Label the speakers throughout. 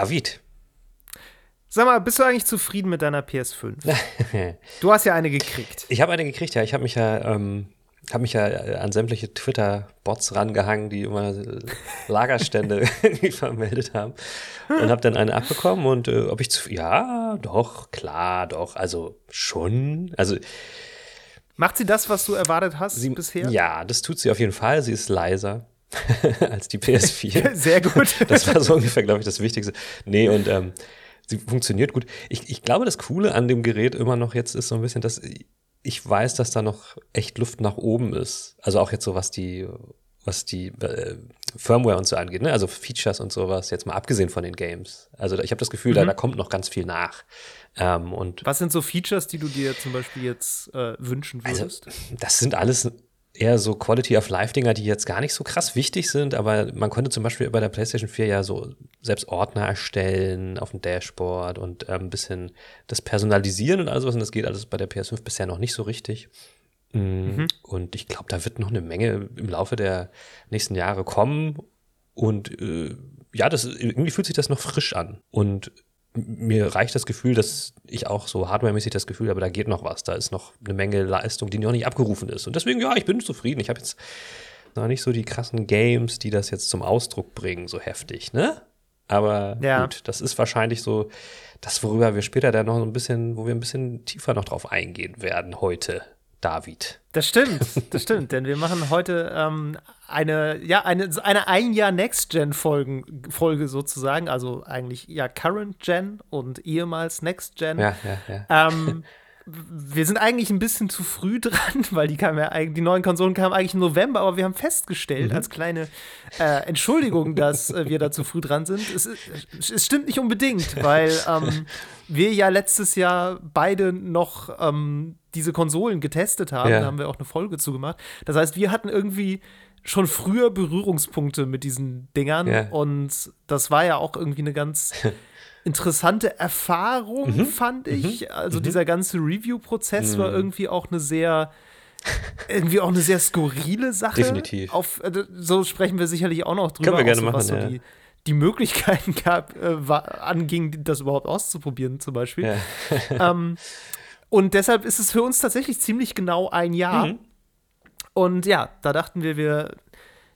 Speaker 1: David.
Speaker 2: Sag mal, bist du eigentlich zufrieden mit deiner PS5? du hast ja eine gekriegt.
Speaker 1: Ich habe eine gekriegt, ja. Ich habe mich ja, ähm, habe mich ja äh, an sämtliche Twitter-Bots rangehangen, die immer äh, Lagerstände vermeldet haben. Und habe dann eine abbekommen und äh, ob ich zu. Ja, doch, klar, doch. Also schon. Also.
Speaker 2: Macht sie das, was du erwartet hast
Speaker 1: sie,
Speaker 2: bisher?
Speaker 1: Ja, das tut sie auf jeden Fall. Sie ist leiser. als die PS4.
Speaker 2: Sehr gut.
Speaker 1: Das war so ungefähr, glaube ich, das Wichtigste. Nee, und ähm, sie funktioniert gut. Ich, ich glaube, das Coole an dem Gerät immer noch jetzt ist so ein bisschen, dass ich weiß, dass da noch echt Luft nach oben ist. Also auch jetzt so, was die, was die äh, Firmware und so angeht, ne? Also Features und sowas, jetzt mal abgesehen von den Games. Also ich habe das Gefühl, mhm. da, da kommt noch ganz viel nach. Ähm, und
Speaker 2: was sind so Features, die du dir zum Beispiel jetzt äh, wünschen
Speaker 1: also,
Speaker 2: würdest?
Speaker 1: Also, das sind alles eher so Quality of Life Dinger, die jetzt gar nicht so krass wichtig sind, aber man konnte zum Beispiel bei der PlayStation 4 ja so selbst Ordner erstellen auf dem Dashboard und äh, ein bisschen das personalisieren und alles was und das geht alles bei der PS5 bisher noch nicht so richtig. Mm, mhm. Und ich glaube, da wird noch eine Menge im Laufe der nächsten Jahre kommen und äh, ja, das irgendwie fühlt sich das noch frisch an und mir reicht das Gefühl, dass ich auch so hardwaremäßig das Gefühl habe, da geht noch was. Da ist noch eine Menge Leistung, die noch nicht abgerufen ist. Und deswegen, ja, ich bin zufrieden. Ich habe jetzt noch nicht so die krassen Games, die das jetzt zum Ausdruck bringen, so heftig, ne? Aber ja. gut, das ist wahrscheinlich so das, worüber wir später dann noch ein bisschen, wo wir ein bisschen tiefer noch drauf eingehen werden heute. David.
Speaker 2: Das stimmt, das stimmt, denn wir machen heute ähm, eine, ja, eine, eine ein Jahr Next-Gen-Folge sozusagen, also eigentlich ja Current Gen und ehemals Next Gen.
Speaker 1: Ja, ja, ja.
Speaker 2: Ähm, wir sind eigentlich ein bisschen zu früh dran, weil die, kamen ja, die neuen Konsolen kamen eigentlich im November, aber wir haben festgestellt, mhm. als kleine äh, Entschuldigung, dass äh, wir da zu früh dran sind. Es, es stimmt nicht unbedingt, weil ähm, wir ja letztes Jahr beide noch ähm, diese Konsolen getestet haben. Ja. Da haben wir auch eine Folge zugemacht. Das heißt, wir hatten irgendwie schon früher Berührungspunkte mit diesen Dingern ja. und das war ja auch irgendwie eine ganz interessante Erfahrung, mhm. fand ich. Mhm. Also mhm. dieser ganze Review-Prozess war mhm. irgendwie auch eine sehr irgendwie auch eine sehr skurrile Sache.
Speaker 1: Definitiv.
Speaker 2: Auf, äh, so sprechen wir sicherlich auch noch
Speaker 1: drüber. Können wir gerne
Speaker 2: so,
Speaker 1: machen,
Speaker 2: was so
Speaker 1: ja.
Speaker 2: die, die Möglichkeiten gab, äh, war, anging, das überhaupt auszuprobieren, zum Beispiel. Ja. ähm, und deshalb ist es für uns tatsächlich ziemlich genau ein Jahr. Mhm. Und ja, da dachten wir, wir,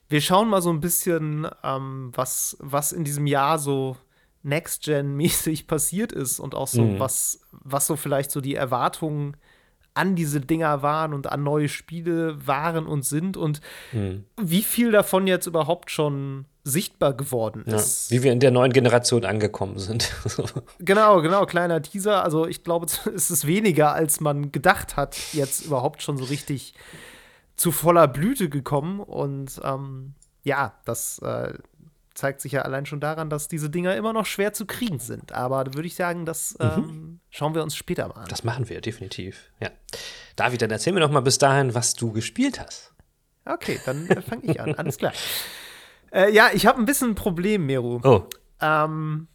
Speaker 2: wir schauen mal so ein bisschen, ähm, was, was in diesem Jahr so Next-Gen-mäßig passiert ist und auch so, mhm. was, was so vielleicht so die Erwartungen an diese Dinger waren und an neue Spiele waren und sind und mhm. wie viel davon jetzt überhaupt schon sichtbar geworden ist.
Speaker 1: Ja, wie wir in der neuen Generation angekommen sind.
Speaker 2: genau, genau, kleiner Teaser. Also ich glaube, es ist weniger, als man gedacht hat, jetzt überhaupt schon so richtig zu voller Blüte gekommen. Und ähm, ja, das äh, zeigt sich ja allein schon daran, dass diese Dinger immer noch schwer zu kriegen sind. Aber da würde ich sagen, das mhm. ähm, schauen wir uns später mal an.
Speaker 1: Das machen wir, definitiv. Ja. David, dann erzähl mir doch mal bis dahin, was du gespielt hast.
Speaker 2: Okay, dann äh, fange ich an. Alles klar. Äh, ja, ich habe ein bisschen ein Problem, Meru.
Speaker 1: Oh.
Speaker 2: Ähm,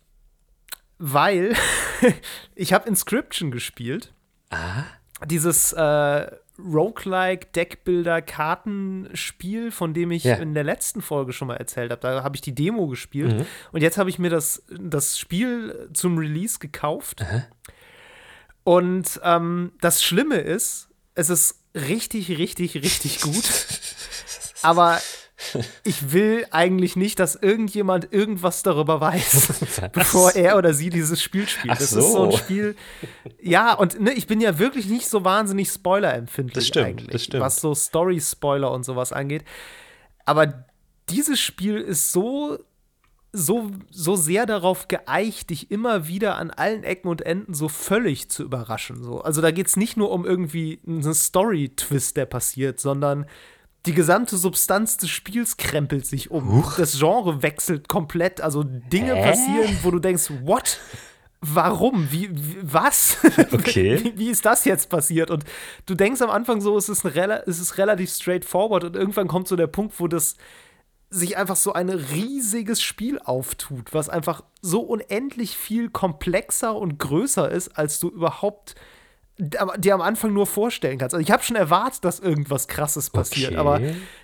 Speaker 2: weil ich habe Inscription gespielt.
Speaker 1: Ah.
Speaker 2: Dieses äh, Roguelike Deckbilder Kartenspiel, von dem ich ja. in der letzten Folge schon mal erzählt habe. Da habe ich die Demo gespielt mhm. und jetzt habe ich mir das, das Spiel zum Release gekauft.
Speaker 1: Aha.
Speaker 2: Und ähm, das Schlimme ist, es ist richtig, richtig, richtig gut. aber ich will eigentlich nicht, dass irgendjemand irgendwas darüber weiß, bevor er oder sie dieses Spiel spielt.
Speaker 1: Ach
Speaker 2: das
Speaker 1: so.
Speaker 2: ist so ein Spiel. Ja, und ne, ich bin ja wirklich nicht so wahnsinnig spoilerempfindlich
Speaker 1: das stimmt,
Speaker 2: eigentlich,
Speaker 1: das stimmt.
Speaker 2: was so Story-Spoiler und sowas angeht. Aber dieses Spiel ist so so, so sehr darauf geeicht, dich immer wieder an allen Ecken und Enden so völlig zu überraschen. So. Also da geht es nicht nur um irgendwie einen Story-Twist, der passiert, sondern die gesamte Substanz des Spiels krempelt sich um.
Speaker 1: Huch.
Speaker 2: Das Genre wechselt komplett. Also Dinge
Speaker 1: Hä?
Speaker 2: passieren, wo du denkst, what? Warum? Wie, was?
Speaker 1: Okay.
Speaker 2: wie, wie, ist das jetzt passiert? Und du denkst am Anfang so, es ist, ein, es ist relativ straightforward und irgendwann kommt so der Punkt, wo das sich einfach so ein riesiges Spiel auftut, was einfach so unendlich viel komplexer und größer ist, als du überhaupt dir am Anfang nur vorstellen kannst. Also ich habe schon erwartet, dass irgendwas Krasses passiert,
Speaker 1: Okay.
Speaker 2: aber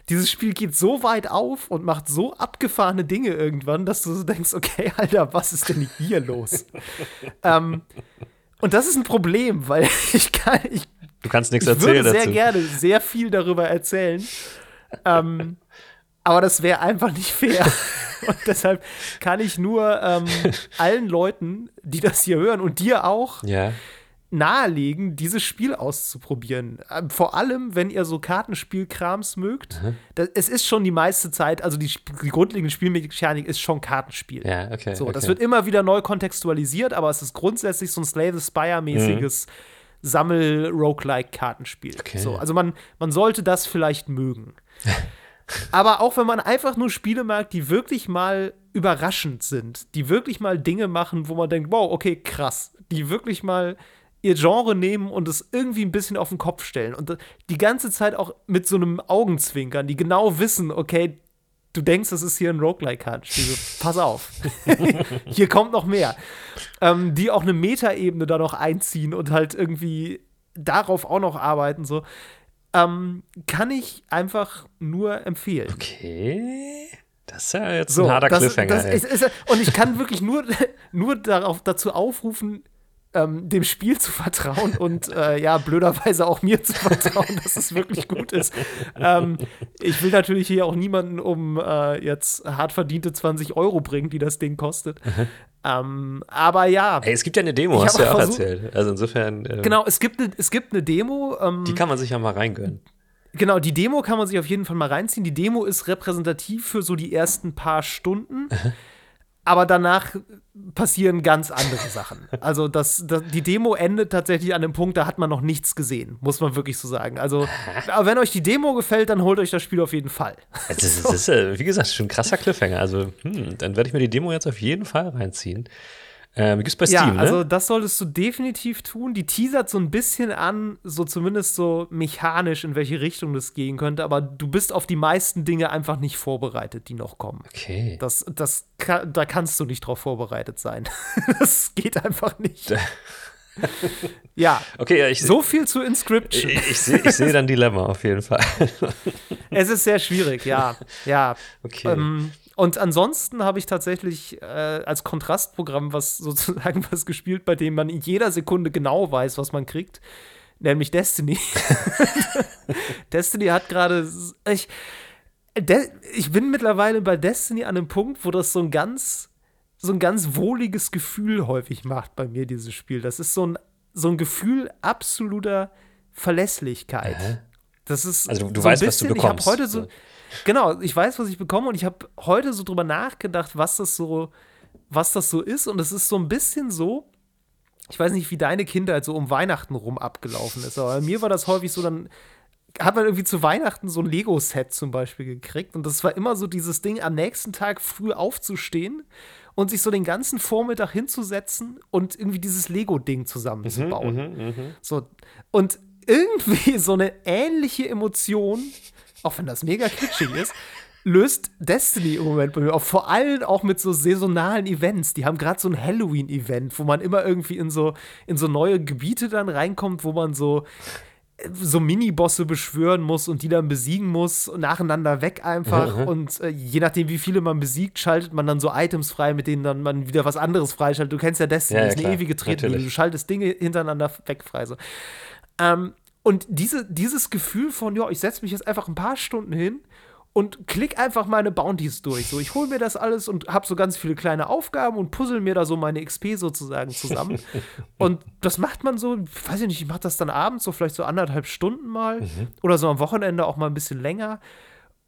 Speaker 2: dieses Spiel geht so weit auf und macht so abgefahrene Dinge irgendwann, dass du so denkst, okay, Alter, was ist denn hier los? ähm, und das ist ein Problem, weil ich kann, ich,
Speaker 1: Du kannst nichts
Speaker 2: ich
Speaker 1: erzählen
Speaker 2: würde sehr
Speaker 1: dazu.
Speaker 2: gerne sehr viel darüber erzählen. ähm, aber das wäre einfach nicht fair. Und deshalb kann ich nur ähm, allen Leuten, die das hier hören und dir auch,
Speaker 1: Ja.
Speaker 2: Nahelegen, dieses Spiel auszuprobieren. Ähm, Vor allem, wenn ihr so Kartenspielkrams mögt. Das, es ist schon die meiste Zeit, also die, die grundlegende Spielmechanik ist schon Kartenspiel.
Speaker 1: Ja, okay.
Speaker 2: So,
Speaker 1: okay.
Speaker 2: das wird immer wieder neu kontextualisiert, aber es ist grundsätzlich so ein Slay the Spire-mäßiges Sammel-Roguelike-Kartenspiel.
Speaker 1: Okay.
Speaker 2: So, also man, man sollte das vielleicht mögen. aber auch wenn man einfach nur Spiele mag, die wirklich mal überraschend sind, die wirklich mal Dinge machen, wo man denkt, wow, okay, krass, die wirklich mal ihr Genre nehmen und es irgendwie ein bisschen auf den Kopf stellen und die ganze Zeit auch mit so einem Augenzwinkern, die genau wissen, okay, du denkst, das ist hier ein. So, Pass auf. hier kommt noch mehr. Ähm, die auch eine Metaebene da noch einziehen und halt irgendwie darauf auch noch arbeiten. So. Ähm, kann ich einfach nur empfehlen.
Speaker 1: Okay. Das ist ja jetzt
Speaker 2: So,
Speaker 1: ein harter
Speaker 2: das,
Speaker 1: Cliffhanger.
Speaker 2: das ist, ist, und ich kann wirklich nur, nur darauf, dazu aufrufen, ähm, dem Spiel zu vertrauen und äh, ja, blöderweise auch mir zu vertrauen, dass es wirklich gut ist. Ähm, ich will natürlich hier auch niemanden um äh, jetzt hart verdiente 20 Euro bringen, die das Ding kostet. Ähm, aber ja,
Speaker 1: Ey, es gibt ja eine Demo, hast du ja
Speaker 2: auch versucht-
Speaker 1: erzählt. Also insofern, äh,
Speaker 2: genau, es gibt eine es gibt eine Demo. Ähm,
Speaker 1: die kann man sich ja mal reingönnen.
Speaker 2: Genau, die Demo kann man sich auf jeden Fall mal reinziehen. Die Demo ist repräsentativ für so die ersten paar Stunden. Aber danach passieren ganz andere Sachen. Also das, das, die Demo endet tatsächlich an dem Punkt, da hat man noch nichts gesehen, muss man wirklich so sagen. Also, aber wenn euch die Demo gefällt, dann holt euch das Spiel auf jeden Fall.
Speaker 1: Das ist, das ist äh, wie gesagt, schon ein krasser Cliffhanger. Also, hm, dann werde ich mir die Demo jetzt auf jeden Fall reinziehen. Ähm, gibt's bei
Speaker 2: Ja,
Speaker 1: Steam,
Speaker 2: also
Speaker 1: ne?
Speaker 2: das solltest du definitiv tun. Die teasert so ein bisschen an, so zumindest so mechanisch, in welche Richtung das gehen könnte, aber du bist auf die meisten Dinge einfach nicht vorbereitet, die noch kommen.
Speaker 1: Okay.
Speaker 2: Das, das da kannst du nicht drauf vorbereitet sein. das geht einfach nicht. ja,
Speaker 1: Okay, ja, ich,
Speaker 2: so viel zu Inscription.
Speaker 1: ich, ich sehe ich seh dann Dilemma auf jeden Fall.
Speaker 2: es ist sehr schwierig, ja. Ja.
Speaker 1: Okay.
Speaker 2: Ähm, und ansonsten habe ich tatsächlich äh, als Kontrastprogramm was sozusagen was gespielt, bei dem man in jeder Sekunde genau weiß, was man kriegt. Nämlich Destiny. Destiny hat gerade. Ich, De ich bin mittlerweile bei Destiny an einem Punkt, wo das so ein ganz, so ein ganz wohliges Gefühl häufig macht bei mir, dieses Spiel. Das ist so ein, so ein Gefühl absoluter Verlässlichkeit.
Speaker 1: Hä?
Speaker 2: Das ist
Speaker 1: Also du- du
Speaker 2: so
Speaker 1: weißt, was du
Speaker 2: bisschen- ich hab
Speaker 1: bekommst.
Speaker 2: heute so,
Speaker 1: So.
Speaker 2: Genau, ich weiß, was ich bekomme und ich habe heute so drüber nachgedacht, was das so, was das so ist. Und es ist so ein bisschen so, ich weiß nicht, wie deine Kindheit so um Weihnachten rum abgelaufen ist, aber bei mir war das häufig so, dann hat man irgendwie zu Weihnachten so ein Lego-Set zum Beispiel gekriegt. Und das war immer so dieses Ding, am nächsten Tag früh aufzustehen und sich so den ganzen Vormittag hinzusetzen und irgendwie dieses Lego-Ding zusammenzubauen. So, und irgendwie so eine ähnliche Emotion, auch wenn das mega kitschig ist, löst Destiny im Moment bei mir auf. Vor allem auch mit so saisonalen Events. Die haben gerade so ein Halloween-Event, wo man immer irgendwie in so, in so neue Gebiete dann reinkommt, wo man so so Mini-Bosse beschwören muss und die dann besiegen muss, nacheinander weg einfach. Und äh, je nachdem, wie viele man besiegt, schaltet man dann so Items frei, mit denen dann man wieder was anderes freischaltet. Du kennst ja Destiny,
Speaker 1: Ja, ja,
Speaker 2: das ist eine
Speaker 1: klar.
Speaker 2: ewige Tretmühle. Du schaltest Dinge hintereinander weg frei. So. Ähm, und diese, dieses Gefühl von, ja, ich setze mich jetzt einfach ein paar Stunden hin und klick einfach meine Bounties durch. So, ich hole mir das alles und habe so ganz viele kleine Aufgaben und puzzle mir da so meine XP sozusagen zusammen. und das macht man so, weiß ich nicht, ich mache das dann abends so vielleicht so anderthalb Stunden mal oder so am Wochenende auch mal ein bisschen länger.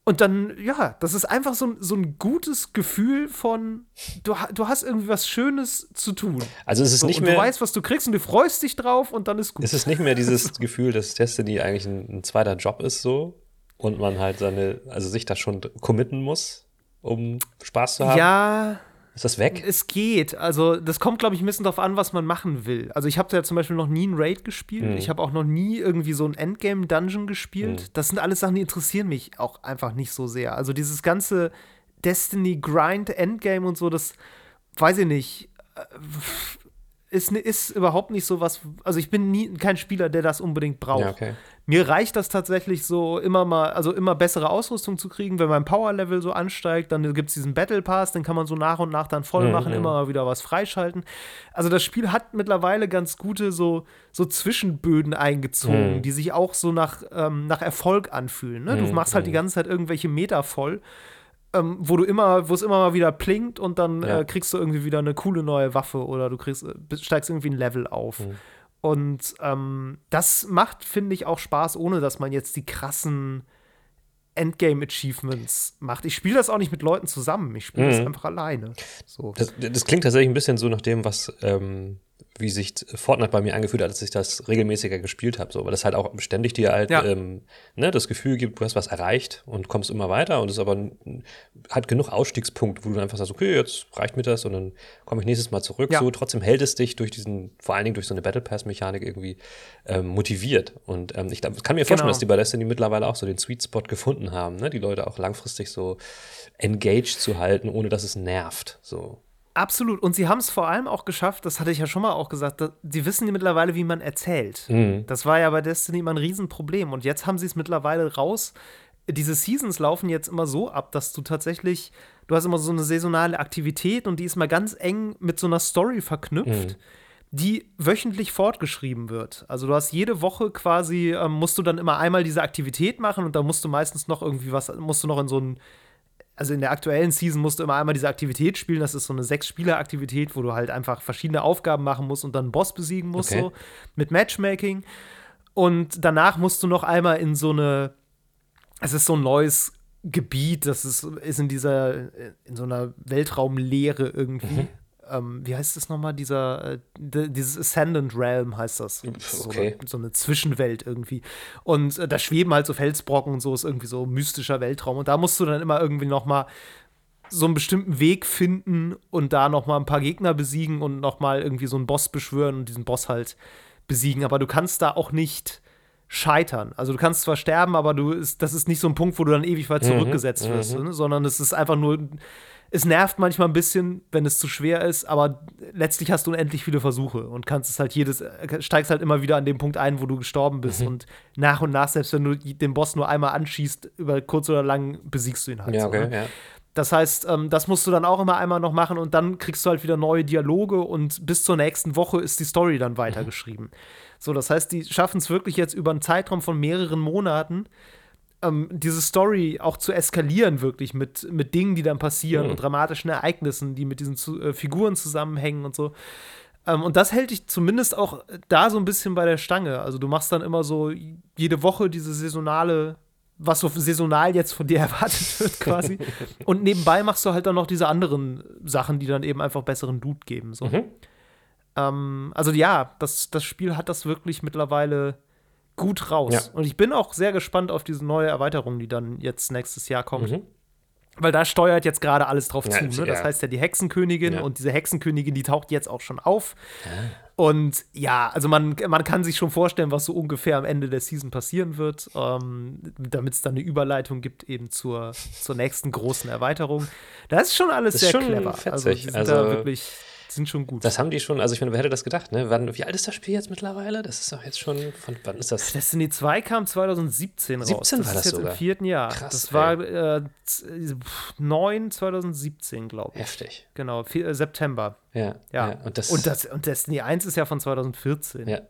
Speaker 2: Und dann, ja, das ist einfach so, ein- so ein gutes Gefühl von, du, du hast irgendwie was Schönes zu tun.
Speaker 1: Also es ist nicht
Speaker 2: und
Speaker 1: mehr.
Speaker 2: du weißt, was du kriegst und du freust dich drauf und dann ist gut.
Speaker 1: Es ist nicht mehr dieses Gefühl, dass Destiny eigentlich ein, ein zweiter Job ist so und man halt seine, also sich da schon committen muss, um Spaß zu haben.
Speaker 2: Ja,
Speaker 1: Ist das weg?
Speaker 2: es geht. Also, das kommt, glaube ich, ein bisschen drauf an, was man machen will. Also, ich habe ja zum Beispiel noch nie einen Raid gespielt.
Speaker 1: Mhm.
Speaker 2: Ich habe auch noch nie irgendwie so ein Endgame-Dungeon gespielt.
Speaker 1: Mhm.
Speaker 2: Das sind alles Sachen, die interessieren mich auch einfach nicht so sehr. Also, dieses ganze Destiny-Grind, Endgame und so, das weiß ich nicht. Äh, ist, ist überhaupt nicht so was. Also ich bin nie kein Spieler, der das unbedingt braucht. Ja, okay. Mir reicht das tatsächlich so immer mal, also immer bessere Ausrüstung zu kriegen, wenn mein Power-Level so ansteigt, dann gibt es diesen Battle Pass, den kann man so nach und nach dann voll mhm, machen, mhm. immer mal wieder was freischalten. Also das Spiel hat mittlerweile ganz gute so, so Zwischenböden eingezogen, mhm. die sich auch so nach, ähm, nach Erfolg anfühlen. Ne? Du mhm, machst halt die mhm. ganze Zeit irgendwelche Meter voll ähm, wo du immer, wo es immer mal wieder plinkt und dann ja. äh, kriegst du irgendwie wieder eine coole neue Waffe oder du kriegst, äh, steigst irgendwie ein Level auf. Mhm. Und ähm, das macht, finde ich, auch Spaß, ohne dass man jetzt die krassen Endgame-Achievements macht. Ich spiele das auch nicht mit Leuten zusammen, ich spiele mhm. das einfach alleine. So.
Speaker 1: Das, das, klingt tatsächlich ein bisschen so nach dem, was ähm, wie sich Fortnite bei mir angefühlt hat, als ich das regelmäßiger gespielt habe. So, weil das halt auch ständig dir halt ja. ähm, ne, das Gefühl gibt, du hast was erreicht und kommst immer weiter und es aber hat genug Ausstiegspunkte, wo du einfach sagst, okay, jetzt reicht mir das und dann komme ich nächstes Mal zurück. Ja. So, trotzdem hält es dich durch diesen, vor allen Dingen durch so eine Battle Pass-Mechanik irgendwie ähm, motiviert. Und ähm, ich kann mir vorstellen, genau. dass die bei Destiny mittlerweile auch so den Sweet Spot gefunden haben, ne? die Leute auch langfristig so engaged zu halten, ohne dass es nervt. So.
Speaker 2: Absolut. Und sie haben es vor allem auch geschafft, das hatte ich ja schon mal auch gesagt, sie wissen mittlerweile, wie man erzählt. Mhm. Das war ja bei Destiny immer ein Riesenproblem. Und jetzt haben sie es mittlerweile raus. Diese Seasons laufen jetzt immer so ab, dass du tatsächlich, du hast immer so eine saisonale Aktivität und die ist mal ganz eng mit so einer Story verknüpft. Mhm die wöchentlich fortgeschrieben wird. Also du hast jede Woche quasi, ähm, musst du dann immer einmal diese Aktivität machen und da musst du meistens noch irgendwie was, musst du noch in so ein also in der aktuellen Season musst du immer einmal diese Aktivität spielen. Das ist so eine Sechs-Spieler-Aktivität, wo du halt einfach verschiedene Aufgaben machen musst und dann einen Boss besiegen musst, okay. so mit Matchmaking. Und danach musst du noch einmal in so eine, es ist so ein neues Gebiet, das ist, ist in dieser, in so einer Weltraumleere irgendwie. Mhm ähm, wie heißt das nochmal, dieser, äh, dieses Ascendant Realm heißt das. So, okay. eine, so eine Zwischenwelt irgendwie. Und äh, da schweben halt so Felsbrocken und so, ist irgendwie so mystischer Weltraum. Und da musst du dann immer irgendwie nochmal so einen bestimmten Weg finden und da nochmal ein paar Gegner besiegen und nochmal irgendwie so einen Boss beschwören und diesen Boss halt besiegen. Aber du kannst da auch nicht scheitern. Also du kannst zwar sterben, aber du ist, das ist nicht so ein Punkt, wo du dann ewig weit mhm, zurückgesetzt mhm, wirst, ne? sondern es ist einfach nur es nervt manchmal ein bisschen, wenn es zu schwer ist, aber letztlich hast du unendlich viele Versuche und kannst es halt jedes, äh, steigst halt immer wieder an dem Punkt ein, wo du gestorben bist. Mhm. Und nach und nach, selbst wenn du den Boss nur einmal anschießt, über kurz oder lang besiegst du ihn halt. Ja, okay, so, ne? ja. Das heißt, ähm, das musst du dann auch immer einmal noch machen und dann kriegst du halt wieder neue Dialoge und bis zur nächsten Woche ist die Story dann weitergeschrieben. Mhm. So, das heißt, die schaffen es wirklich jetzt über einen Zeitraum von mehreren Monaten, ähm, diese Story auch zu eskalieren, wirklich mit, mit Dingen, die dann passieren mhm. und dramatischen Ereignissen, die mit diesen zu, äh, Figuren zusammenhängen und so. Ähm, und das hält dich zumindest auch da so ein bisschen bei der Stange. Also du machst dann immer so jede Woche diese saisonale, was so saisonal jetzt von dir erwartet wird, quasi. und nebenbei machst du halt dann noch diese anderen Sachen, die dann eben einfach besseren Dude geben. So. Mhm. Ähm, also ja, das, das Spiel hat das wirklich mittlerweile gut raus. Ja. Und ich bin auch sehr gespannt auf diese neue Erweiterung, die dann jetzt nächstes Jahr kommt. Mhm. Weil da steuert jetzt gerade alles drauf ja, zu. Ne? Das heißt ja die Hexenkönigin ja. und diese Hexenkönigin, die taucht jetzt auch schon auf. Ah. Und ja, also man, man kann sich schon vorstellen, was so ungefähr am Ende der Season passieren wird, ähm, damit es dann eine Überleitung gibt eben zur, zur nächsten großen Erweiterung. Das ist schon alles ist sehr schon clever.
Speaker 1: Fetzig. Also, die sind also, da wirklich sind schon gut. Das haben die schon, also ich meine, wer hätte das gedacht, ne? Wann, wie alt ist das Spiel jetzt mittlerweile? Das ist doch jetzt schon, von wann ist das?
Speaker 2: Destiny 2 kam 2017 raus. 17
Speaker 1: war das, das ist sogar.
Speaker 2: jetzt im vierten Jahr. Krass, das war äh, 9 2017, glaube ich.
Speaker 1: Heftig.
Speaker 2: Genau, vier, äh, September.
Speaker 1: Ja,
Speaker 2: ja. ja. Und, das, und, das, und Destiny 1 ist ja von 2014.
Speaker 1: Ja.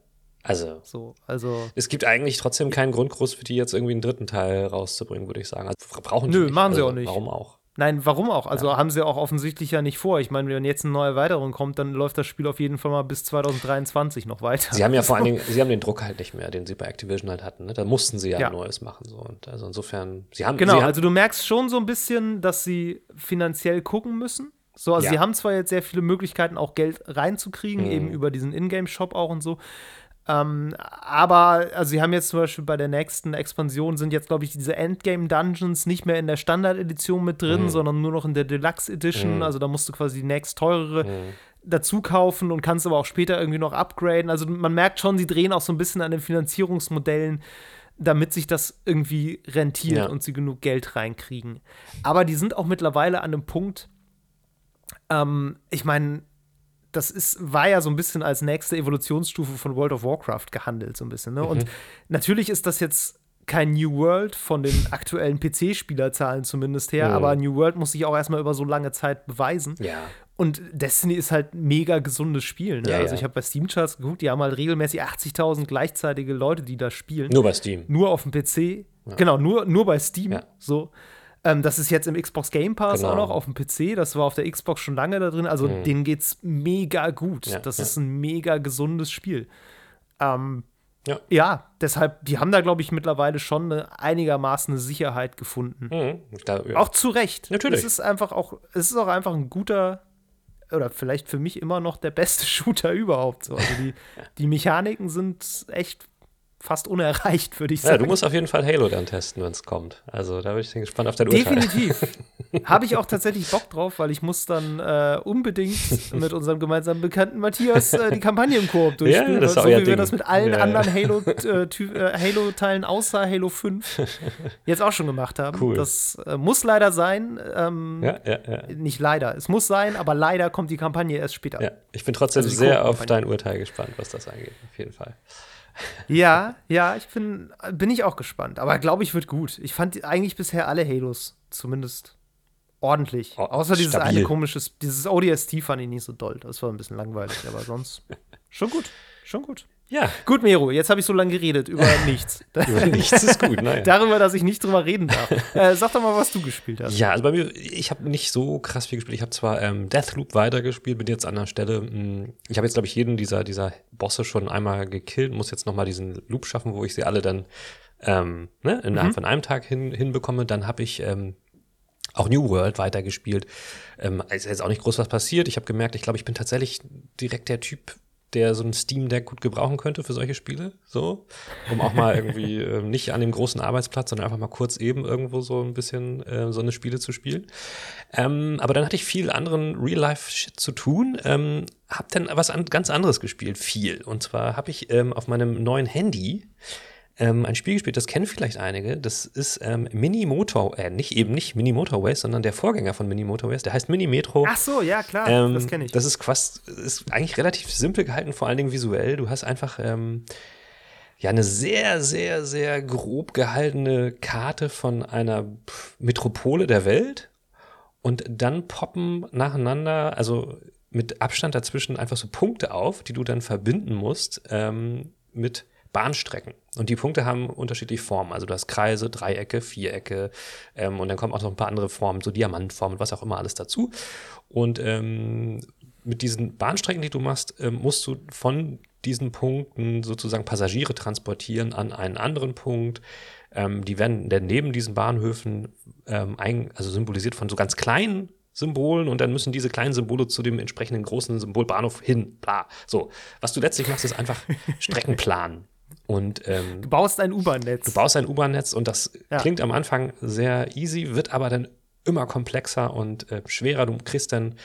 Speaker 1: Also,
Speaker 2: so, also
Speaker 1: es gibt eigentlich trotzdem keinen Grund groß für die jetzt irgendwie einen dritten Teil rauszubringen, würde ich sagen. Also, brauchen
Speaker 2: die
Speaker 1: Nö, nicht.
Speaker 2: machen sie
Speaker 1: also,
Speaker 2: auch nicht.
Speaker 1: Warum auch?
Speaker 2: Nein, warum auch? Also ja. haben sie auch offensichtlich ja nicht vor. Ich meine, wenn jetzt eine neue Erweiterung kommt, dann läuft das Spiel auf jeden Fall mal bis 2023 noch weiter.
Speaker 1: Sie haben ja vor allen Dingen, sie haben den Druck halt nicht mehr, den sie bei Activision halt hatten. Ne? Da mussten sie ja, ja. Neues machen. So. Und also insofern, sie haben.
Speaker 2: Genau,
Speaker 1: sie haben
Speaker 2: also du merkst schon so ein bisschen, dass sie finanziell gucken müssen. So, also ja. sie haben zwar jetzt sehr viele Möglichkeiten, auch Geld reinzukriegen, mhm. eben über diesen Ingame-Shop auch und so. Ähm, aber, also sie haben jetzt zum Beispiel bei der nächsten Expansion sind jetzt, glaube ich, diese Endgame-Dungeons nicht mehr in der Standard-Edition mit drin, mhm. sondern nur noch in der Deluxe Edition. Mhm. Also da musst du quasi die nächst teurere mhm. dazu kaufen und kannst aber auch später irgendwie noch upgraden. Also man merkt schon, sie drehen auch so ein bisschen an den Finanzierungsmodellen, damit sich das irgendwie rentiert ja. und sie genug Geld reinkriegen. Aber die sind auch mittlerweile an einem Punkt, ähm, ich meine, das ist, war ja so ein bisschen als nächste Evolutionsstufe von World of Warcraft gehandelt, so ein bisschen. Ne? Und
Speaker 1: Mhm.
Speaker 2: natürlich ist das jetzt kein New World von den aktuellen PC-Spielerzahlen zumindest her,
Speaker 1: Mhm.
Speaker 2: aber New World muss sich auch erstmal über so lange Zeit beweisen.
Speaker 1: Ja.
Speaker 2: Und Destiny ist halt mega gesundes Spiel. Ne?
Speaker 1: Ja,
Speaker 2: also
Speaker 1: ja.
Speaker 2: ich habe bei Steam Charts geguckt, die haben halt regelmäßig 80.000 gleichzeitige Leute, die da spielen.
Speaker 1: Nur bei Steam.
Speaker 2: Nur auf dem PC. Genau, nur, nur bei Steam.
Speaker 1: Ja.
Speaker 2: So. Ähm, das ist jetzt im Xbox Game Pass
Speaker 1: Genau. Mhm.
Speaker 2: auch noch auf dem PC. Das war auf der Xbox schon lange da drin. Also denen geht's mega gut.
Speaker 1: Ja,
Speaker 2: das
Speaker 1: ja.
Speaker 2: ist ein mega gesundes Spiel. Ähm,
Speaker 1: Ja.
Speaker 2: ja, deshalb, die haben da, glaube ich, mittlerweile schon eine einigermaßen eine Sicherheit gefunden.
Speaker 1: Mhm. Da, ja.
Speaker 2: Auch zu Recht.
Speaker 1: Natürlich.
Speaker 2: Es ist einfach auch, es ist auch einfach ein guter, oder vielleicht für mich immer noch der beste Shooter überhaupt. So. Also die, die Mechaniken sind echt fast unerreicht, würde ich
Speaker 1: ja,
Speaker 2: sagen.
Speaker 1: du musst auf jeden Fall Halo dann testen, wenn es kommt. Also da bin ich gespannt auf dein Urteil.
Speaker 2: Definitiv. Habe ich auch tatsächlich Bock drauf, weil ich muss dann äh, unbedingt mit unserem gemeinsamen Bekannten Matthias äh, die Kampagne im Koop durchspielen.
Speaker 1: Ja, das
Speaker 2: so wie
Speaker 1: ihr
Speaker 2: wir
Speaker 1: Ding.
Speaker 2: das mit allen
Speaker 1: Ja, ja.
Speaker 2: anderen Halo, äh, äh, Halo-Teilen außer Halo 5 jetzt auch schon gemacht haben.
Speaker 1: Cool.
Speaker 2: Das äh, muss leider sein. Ähm,
Speaker 1: Ja, ja, ja.
Speaker 2: Nicht leider. Es muss sein, aber leider kommt die Kampagne erst später.
Speaker 1: ja. Ich bin trotzdem
Speaker 2: Also
Speaker 1: sehr auf dein Urteil gespannt, was das angeht. Auf jeden Fall.
Speaker 2: Ja, ja, ich bin, bin ich auch gespannt. Aber glaube ich, wird gut. Ich fand eigentlich bisher alle Halos zumindest ordentlich.
Speaker 1: Oh,
Speaker 2: Außer dieses
Speaker 1: stabil.
Speaker 2: eine komisches, dieses ODST fand ich nicht so doll. Das war ein bisschen langweilig, aber sonst schon gut. Schon gut.
Speaker 1: Ja,
Speaker 2: Gut, Mero, jetzt habe ich so lange geredet über nichts.
Speaker 1: über nichts ist gut. Naja.
Speaker 2: Darüber, dass ich nicht drüber reden darf. Äh, sag doch mal, was du gespielt hast.
Speaker 1: Ja, also bei mir, ich habe nicht so krass viel gespielt. Ich habe zwar ähm, Deathloop weitergespielt, bin jetzt an der Stelle. Mh, ich habe jetzt, glaube ich, jeden dieser, dieser Bosse schon einmal gekillt, muss jetzt noch mal diesen Loop schaffen, wo ich sie alle dann ähm, ne, innerhalb von einem Tag hin, hinbekomme. Dann habe ich ähm, auch New World weitergespielt. Ähm, ist jetzt auch nicht groß was passiert. Ich habe gemerkt, ich glaube, ich bin tatsächlich direkt der Typ, der so ein Steam Deck gut gebrauchen könnte für solche Spiele, so, um auch mal irgendwie ähm, nicht an dem großen Arbeitsplatz, sondern einfach mal kurz eben irgendwo so ein bisschen äh, so eine Spiele zu spielen. Ähm, aber dann hatte ich viel anderen Real-Life-Shit zu tun. Ähm, hab dann was an, ganz anderes gespielt, viel. Und zwar habe ich ähm, auf meinem neuen Handy ähm, ein Spiel gespielt, das kennen vielleicht einige. Das ist ähm, Mini Motor, äh, nicht eben nicht Mini Motorways, sondern der Vorgänger von Mini Motorways. Der heißt Mini Metro.
Speaker 2: Ach so, ja, klar,
Speaker 1: Ähm,
Speaker 2: das kenne ich.
Speaker 1: Das ist fast, ist eigentlich relativ simpel gehalten, vor allen Dingen visuell. Du hast einfach ähm, ja eine sehr, sehr, sehr grob gehaltene Karte von einer Metropole der Welt und dann poppen nacheinander, also mit Abstand dazwischen einfach so Punkte auf, die du dann verbinden musst ähm, mit Bahnstrecken. Und die Punkte haben unterschiedliche Formen. Also du hast Kreise, Dreiecke, Vierecke ähm, und dann kommen auch noch ein paar andere Formen, so Diamantformen, was auch immer alles dazu. Und ähm, mit diesen Bahnstrecken, die du machst, ähm, musst du von diesen Punkten sozusagen Passagiere transportieren an einen anderen Punkt. Ähm, die werden dann neben diesen Bahnhöfen ähm, ein, also symbolisiert von so ganz kleinen Symbolen und dann müssen diese kleinen Symbole zu dem entsprechenden großen Symbol Bahnhof hin. Bla. So, was du letztlich machst, ist einfach Strecken planen. Und ähm,
Speaker 2: du baust ein U-Bahn-Netz.
Speaker 1: Du baust ein U-Bahn-Netz und das
Speaker 2: Ja.
Speaker 1: klingt am Anfang sehr easy, wird aber dann immer komplexer und äh, schwerer. Du kriegst dann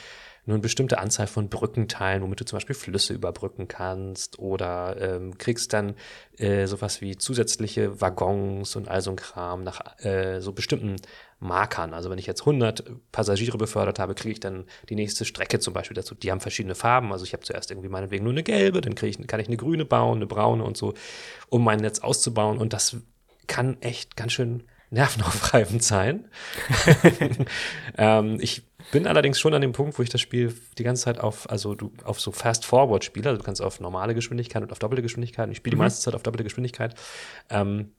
Speaker 1: nur eine bestimmte Anzahl von Brückenteilen, womit du zum Beispiel Flüsse überbrücken kannst oder ähm, kriegst dann äh, sowas wie zusätzliche Waggons und all so ein Kram nach äh, so bestimmten Markern. Also wenn ich jetzt 100 Passagiere befördert habe, kriege ich dann die nächste Strecke zum Beispiel dazu. Die haben verschiedene Farben. Also ich habe zuerst irgendwie meinetwegen nur eine gelbe, dann ich, kann ich eine grüne bauen, eine braune und so, um mein Netz auszubauen. Und das kann echt ganz schön nervenaufreibend sein. ähm, ich bin allerdings schon an dem Punkt, wo ich das Spiel die ganze Zeit auf, also du auf so Fast Forward spiele. Also du kannst auf normale Geschwindigkeit und auf doppelte Geschwindigkeit. Ich spiele die meiste Zeit auf doppelte Geschwindigkeit. Ähm,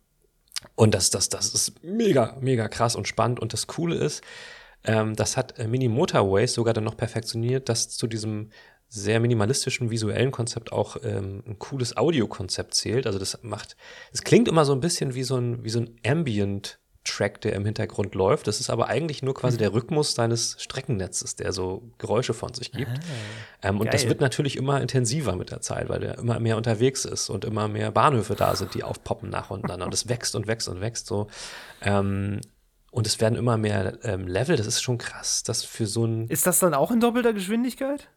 Speaker 1: und das, das, das ist mega, mega krass und spannend. Und das Coole ist, ähm, das hat äh, Mini Motorways sogar dann noch perfektioniert, dass zu diesem sehr minimalistischen visuellen Konzept auch ähm, ein cooles Audiokonzept zählt. Also das macht, es klingt immer so ein bisschen wie so ein, wie so ein Ambient Track, der im Hintergrund läuft. Das ist aber eigentlich nur quasi der Rhythmus deines Streckennetzes, der so Geräusche von sich gibt. ähm, und das wird natürlich immer intensiver mit der Zeit, weil der immer mehr unterwegs ist und immer mehr Bahnhöfe da sind, die aufpoppen nach und nach. Und es wächst und wächst und wächst so. Ähm, und es werden immer mehr ähm, Level. Das ist schon krass, dass für so ein
Speaker 2: Ist das dann auch in doppelter Geschwindigkeit?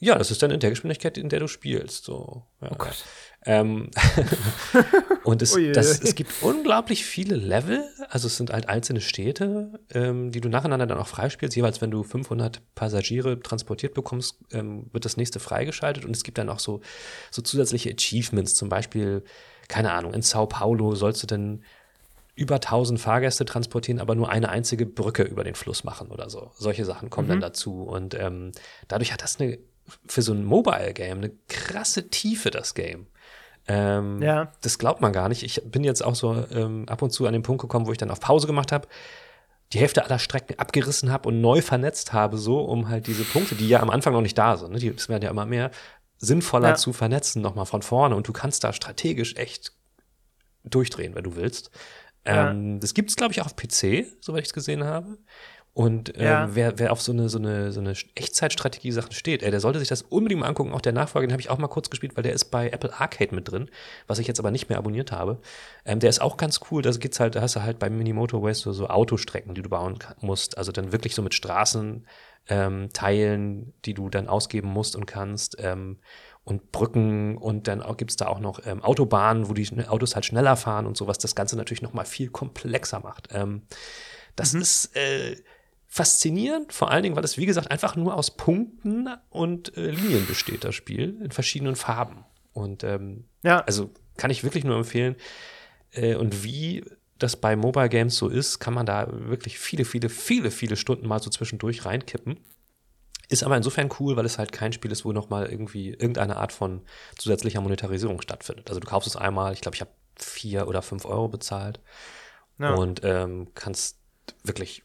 Speaker 1: Ja, das ist dann in der Geschwindigkeit, in der du spielst. So. Ja.
Speaker 2: Oh Gott.
Speaker 1: Ähm, und es, das, es gibt unglaublich viele Level, also es sind halt einzelne Städte, ähm, die du nacheinander dann auch freispielst. Jeweils, wenn du 500 Passagiere transportiert bekommst, ähm, wird das nächste freigeschaltet und es gibt dann auch so, so zusätzliche Achievements, zum Beispiel, keine Ahnung, in Sao Paulo sollst du dann über 1000 Fahrgäste transportieren, aber nur eine einzige Brücke über den Fluss machen oder so. Solche Sachen kommen mhm. dann dazu und ähm, dadurch hat das eine für so ein Mobile-Game eine krasse Tiefe, das Game. Ähm, ja. Das glaubt man gar nicht. Ich bin jetzt auch so ähm, ab und zu an den Punkt gekommen, wo ich dann auf Pause gemacht habe, die Hälfte aller Strecken abgerissen habe und neu vernetzt habe, so um halt diese Punkte, die ja am Anfang noch nicht da sind, ne, die werden ja immer mehr, sinnvoller ja. zu vernetzen, nochmal von vorne. Und du kannst da strategisch echt durchdrehen, wenn du willst. Ja. Ähm, das gibt es, glaube ich, auch auf PC, soweit ich es gesehen habe. Und ähm, ja. wer, wer auf so eine, so eine, so eine Echtzeitstrategie-Sachen steht, ey, der sollte sich das unbedingt mal angucken. Auch der Nachfolger, den habe ich auch mal kurz gespielt, weil der ist bei Apple Arcade mit drin, was ich jetzt aber nicht mehr abonniert habe. Ähm, der ist auch ganz cool. Da geht's halt, da hast du halt bei Mini Motorways so, so Autostrecken, die du bauen musst. Also dann wirklich so mit Straßen ähm, teilen, die du dann ausgeben musst und kannst. Ähm, und Brücken und dann gibt es da auch noch ähm, Autobahnen, wo die Autos halt schneller fahren und sowas. Das Ganze natürlich noch mal viel komplexer macht. Ähm, das mhm. ist äh, faszinierend, vor allen Dingen, weil es, wie gesagt, einfach nur aus Punkten und äh, Linien besteht, das Spiel, in verschiedenen Farben. Und ähm, ja. also kann ich wirklich nur empfehlen. Äh, und wie das bei Mobile Games so ist, kann man da wirklich viele, viele, viele, viele Stunden mal so zwischendurch reinkippen. Ist aber insofern cool, weil es halt kein Spiel ist, wo nochmal irgendwie irgendeine Art von zusätzlicher Monetarisierung stattfindet. Also du kaufst es einmal, ich glaube, ich habe vier oder fünf Euro bezahlt ja. und ähm, kannst wirklich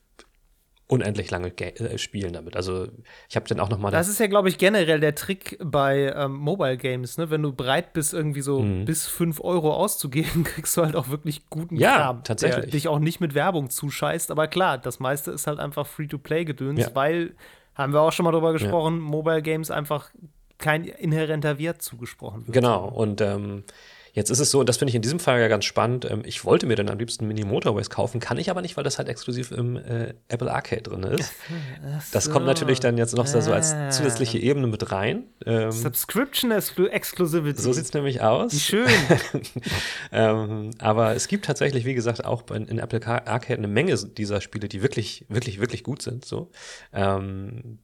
Speaker 1: unendlich lange äh, spielen damit. Also ich habe dann auch noch mal
Speaker 2: Das ist ja, glaube ich, generell der Trick bei ähm, Mobile Games. Ne? Wenn du bereit bist, irgendwie so mhm. bis 5 Euro auszugeben, kriegst du halt auch wirklich guten
Speaker 1: ja, Kram, tatsächlich.
Speaker 2: der dich auch nicht mit Werbung zuscheißt. Aber klar, das meiste ist halt einfach Free-to-Play-Gedöns, ja. weil, haben wir auch schon mal drüber gesprochen, ja. Mobile Games einfach kein inhärenter Wert zugesprochen wird.
Speaker 1: Genau, und ähm, Jetzt ist es so, und das finde ich in diesem Fall ja ganz spannend, ähm, ich wollte mir dann am liebsten Mini Motorways kaufen, kann ich aber nicht, weil das halt exklusiv im äh, Apple Arcade drin ist. So. Das kommt natürlich dann jetzt noch so als zusätzliche Ebene mit rein.
Speaker 2: Ähm, Subscription Exclusivity.
Speaker 1: So sieht es nämlich aus.
Speaker 2: Wie schön.
Speaker 1: ähm, aber es gibt tatsächlich, wie gesagt, auch in, in Apple Arcade eine Menge dieser Spiele, die wirklich, wirklich, wirklich gut sind. So. Ähm,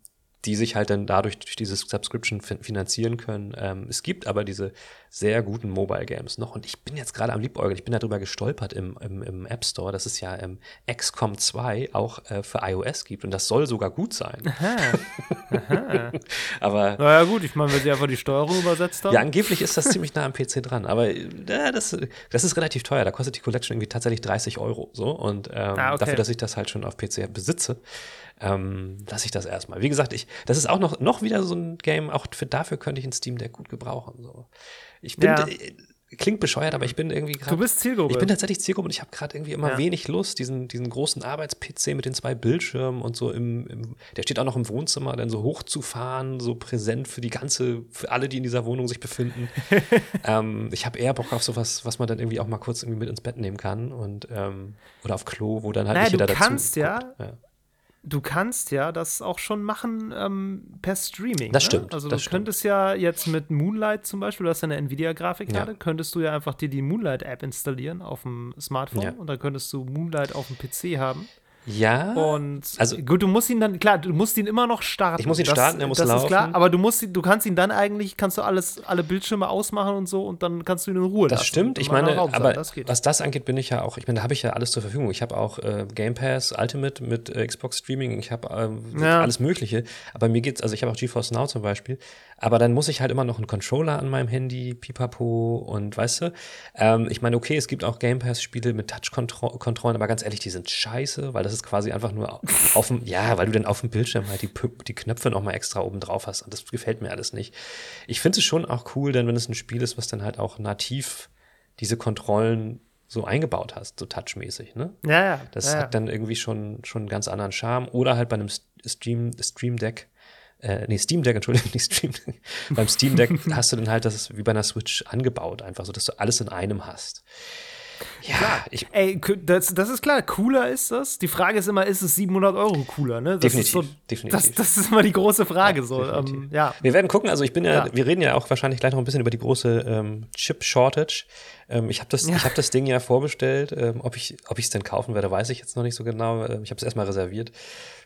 Speaker 1: die sich halt dann dadurch durch dieses Subscription finanzieren können. Ähm, es gibt aber diese sehr guten Mobile Games noch und ich bin jetzt gerade am Liebäugeln, ich bin darüber gestolpert im, im, im App Store, dass es ja ähm, XCOM 2 auch äh, für iOS gibt und das soll sogar gut sein. Aha.
Speaker 2: Aha. aber naja gut, ich meine, wenn sie einfach die Steuerung übersetzt haben.
Speaker 1: Ja, angeblich ist das ziemlich nah am PC dran, aber äh, das, das ist relativ teuer, da kostet die Collection irgendwie tatsächlich 30 Euro so und ähm, ah, okay. dafür, dass ich das halt schon auf PC besitze, ähm, lasse ich das erstmal. Wie gesagt, ich, das ist auch noch, noch wieder so ein Game, auch für dafür könnte ich ein Steam Deck gut gebrauchen. So. Ich bin, ja. äh, klingt bescheuert, aber ich bin irgendwie gerade.
Speaker 2: Du bist Zielgruppe.
Speaker 1: Ich bin tatsächlich Zielgruppe und ich habe gerade irgendwie immer ja. wenig Lust, diesen, diesen großen Arbeits-PC mit den zwei Bildschirmen und so im, im, der steht auch noch im Wohnzimmer, dann so hochzufahren, so präsent für die ganze, für alle, die in dieser Wohnung sich befinden. ähm, ich habe eher Bock auf sowas, was man dann irgendwie auch mal kurz irgendwie mit ins Bett nehmen kann und ähm, oder auf Klo, wo dann halt naja, nicht jeder
Speaker 2: du kannst
Speaker 1: dazu
Speaker 2: ja, ja du kannst ja das auch schon machen ähm, per Streaming.
Speaker 1: Das ne? stimmt.
Speaker 2: Also
Speaker 1: das
Speaker 2: du könntest ja jetzt mit Moonlight zum Beispiel, du hast ja eine Nvidia-Grafikkarte, ja. könntest du ja einfach dir die Moonlight-App installieren auf dem Smartphone ja. und dann könntest du Moonlight auf dem PC haben.
Speaker 1: Ja.
Speaker 2: Und also gut, du musst ihn dann, klar, du musst ihn immer noch starten.
Speaker 1: Ich muss ihn
Speaker 2: das,
Speaker 1: starten, er muss
Speaker 2: das
Speaker 1: laufen.
Speaker 2: ist klar, aber du musst du kannst ihn dann eigentlich, kannst du alles, alle Bildschirme ausmachen und so und dann kannst du ihn in Ruhe
Speaker 1: das
Speaker 2: lassen.
Speaker 1: Das stimmt, ich meine, aber das was das angeht, bin ich ja auch, ich meine, da habe ich ja alles zur Verfügung. Ich habe auch äh, Game Pass Ultimate mit äh, Xbox Streaming, ich habe äh, ja. alles Mögliche. Aber mir geht's, also ich habe auch GeForce Now zum Beispiel, aber dann muss ich halt immer noch einen Controller an meinem Handy, pipapo und weißt du, ähm, ich meine, okay, es gibt auch Game Pass-Spiele mit Touch-Kontrollen, aber ganz ehrlich, die sind scheiße, weil das ist quasi einfach nur auf dem, ja, weil du dann auf dem Bildschirm halt die, die Knöpfe noch mal extra oben drauf hast und das gefällt mir alles nicht. Ich finde es schon auch cool, denn wenn es ein Spiel ist, was dann halt auch nativ diese Kontrollen so eingebaut hast, so touchmäßig, ne?
Speaker 2: Ja, ja.
Speaker 1: Das
Speaker 2: ja,
Speaker 1: hat dann irgendwie schon, schon einen ganz anderen Charme. Oder halt bei einem Stream, Stream Deck äh, nee, Steam Deck, Entschuldigung, nicht Stream Deck. Beim Steam Deck hast du dann halt das wie bei einer Switch angebaut, einfach so, dass du alles in einem hast.
Speaker 2: Ja, klar. Ich, Ey, das, das ist klar. Cooler ist das. Die Frage ist immer, ist es 700 Euro cooler? Ne? Das
Speaker 1: definitiv.
Speaker 2: So,
Speaker 1: definitiv.
Speaker 2: Das, das, ist immer die große Frage. Ja, so. Ähm, ja.
Speaker 1: Wir werden gucken. Also ich bin ja, ja, wir reden ja auch wahrscheinlich gleich noch ein bisschen über die große ähm, Chip-Shortage. Ähm, ich habe das, ja. hab das Ding ja vorbestellt. Ähm, ob ich es denn kaufen werde, weiß ich jetzt noch nicht so genau. Ähm, ich habe es erstmal reserviert.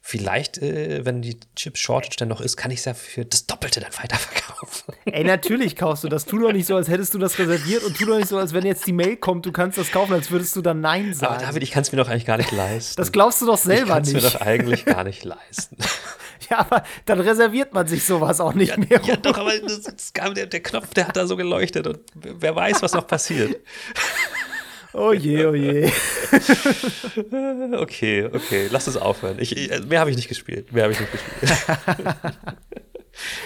Speaker 1: Vielleicht, äh, wenn die Chip-Shortage dann noch ist, kann ich es ja für das Doppelte dann weiterverkaufen.
Speaker 2: Ey, natürlich kaufst du das. Tu doch nicht so, als hättest du das reserviert und tu doch nicht so, als wenn jetzt die Mail kommt, du kannst das kaufen, als würdest du dann Nein sagen.
Speaker 1: Aber David, ich kann es mir doch eigentlich gar nicht leisten.
Speaker 2: Das glaubst du doch selber nicht.
Speaker 1: Ich kann es mir doch eigentlich gar nicht leisten.
Speaker 2: Ja, aber dann reserviert man sich sowas auch nicht
Speaker 1: ja,
Speaker 2: mehr.
Speaker 1: Ja, doch, aber das, das der, der Knopf, der hat da so geleuchtet und wer weiß, was noch passiert.
Speaker 2: Oh je, oh je.
Speaker 1: okay, okay, lass es aufhören. Ich, mehr habe ich nicht gespielt. Mehr habe ich nicht gespielt.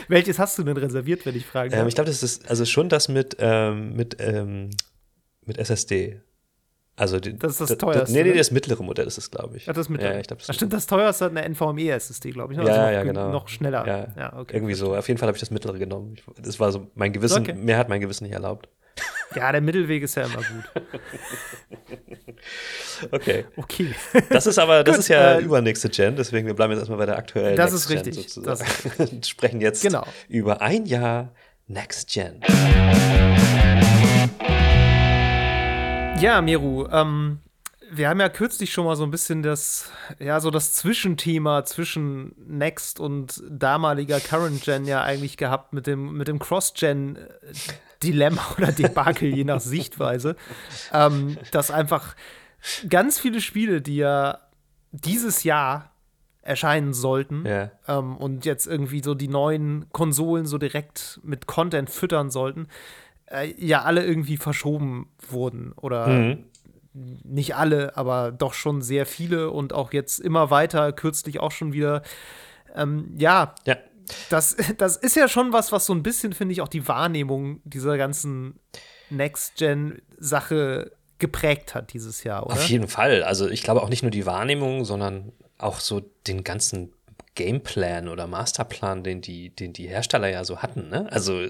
Speaker 2: Welches hast du denn reserviert, wenn ich frage?
Speaker 1: Ähm, ich glaube, das ist also schon das mit, ähm, mit, ähm, mit SSD. Also die,
Speaker 2: das ist das, das teuerste.
Speaker 1: Nee, nee, das mittlere Modell ist es, glaube ich.
Speaker 2: Ja, das mittlere.
Speaker 1: Ja, ich glaub, das
Speaker 2: Ach, stimmt, das teuerste hat eine NVMe-SSD, glaube ich.
Speaker 1: Ne? Also ja, ja, genau.
Speaker 2: Noch schneller.
Speaker 1: Ja, ja okay. Irgendwie so. Auf jeden Fall habe ich das mittlere genommen. Das war so mein Gewissen, okay. mehr hat mein Gewissen nicht erlaubt.
Speaker 2: Ja, der Mittelweg ist ja immer gut.
Speaker 1: okay.
Speaker 2: Okay.
Speaker 1: Das ist aber, das Gut, ist ja äh, übernächste Gen, deswegen wir bleiben jetzt erstmal bei der aktuellen
Speaker 2: Das
Speaker 1: Next
Speaker 2: ist richtig.
Speaker 1: Gen sozusagen. Das sprechen jetzt
Speaker 2: genau.
Speaker 1: über ein Jahr Next Gen.
Speaker 2: Ja, Meru, ähm, wir haben ja kürzlich schon mal so ein bisschen das, ja, so das Zwischenthema zwischen Next und damaliger Current Gen ja eigentlich gehabt mit dem, mit dem Cross-Gen Dilemma oder Debakel, je nach Sichtweise, ähm, dass einfach ganz viele Spiele, die ja dieses Jahr erscheinen sollten
Speaker 1: yeah.
Speaker 2: ähm, und jetzt irgendwie so die neuen Konsolen so direkt mit Content füttern sollten, äh, ja alle irgendwie verschoben wurden oder mhm. nicht alle, aber doch schon sehr viele und auch jetzt immer weiter, kürzlich auch schon wieder. Ähm, ja,
Speaker 1: ja,
Speaker 2: das, das ist ja schon was, was so ein bisschen, finde ich, auch die Wahrnehmung dieser ganzen Next-Gen-Sache geprägt hat dieses Jahr, oder?
Speaker 1: Auf jeden Fall. Also ich glaube auch nicht nur die Wahrnehmung, sondern auch so den ganzen Gameplan oder Masterplan, den die, den die Hersteller ja so hatten. Ne? Also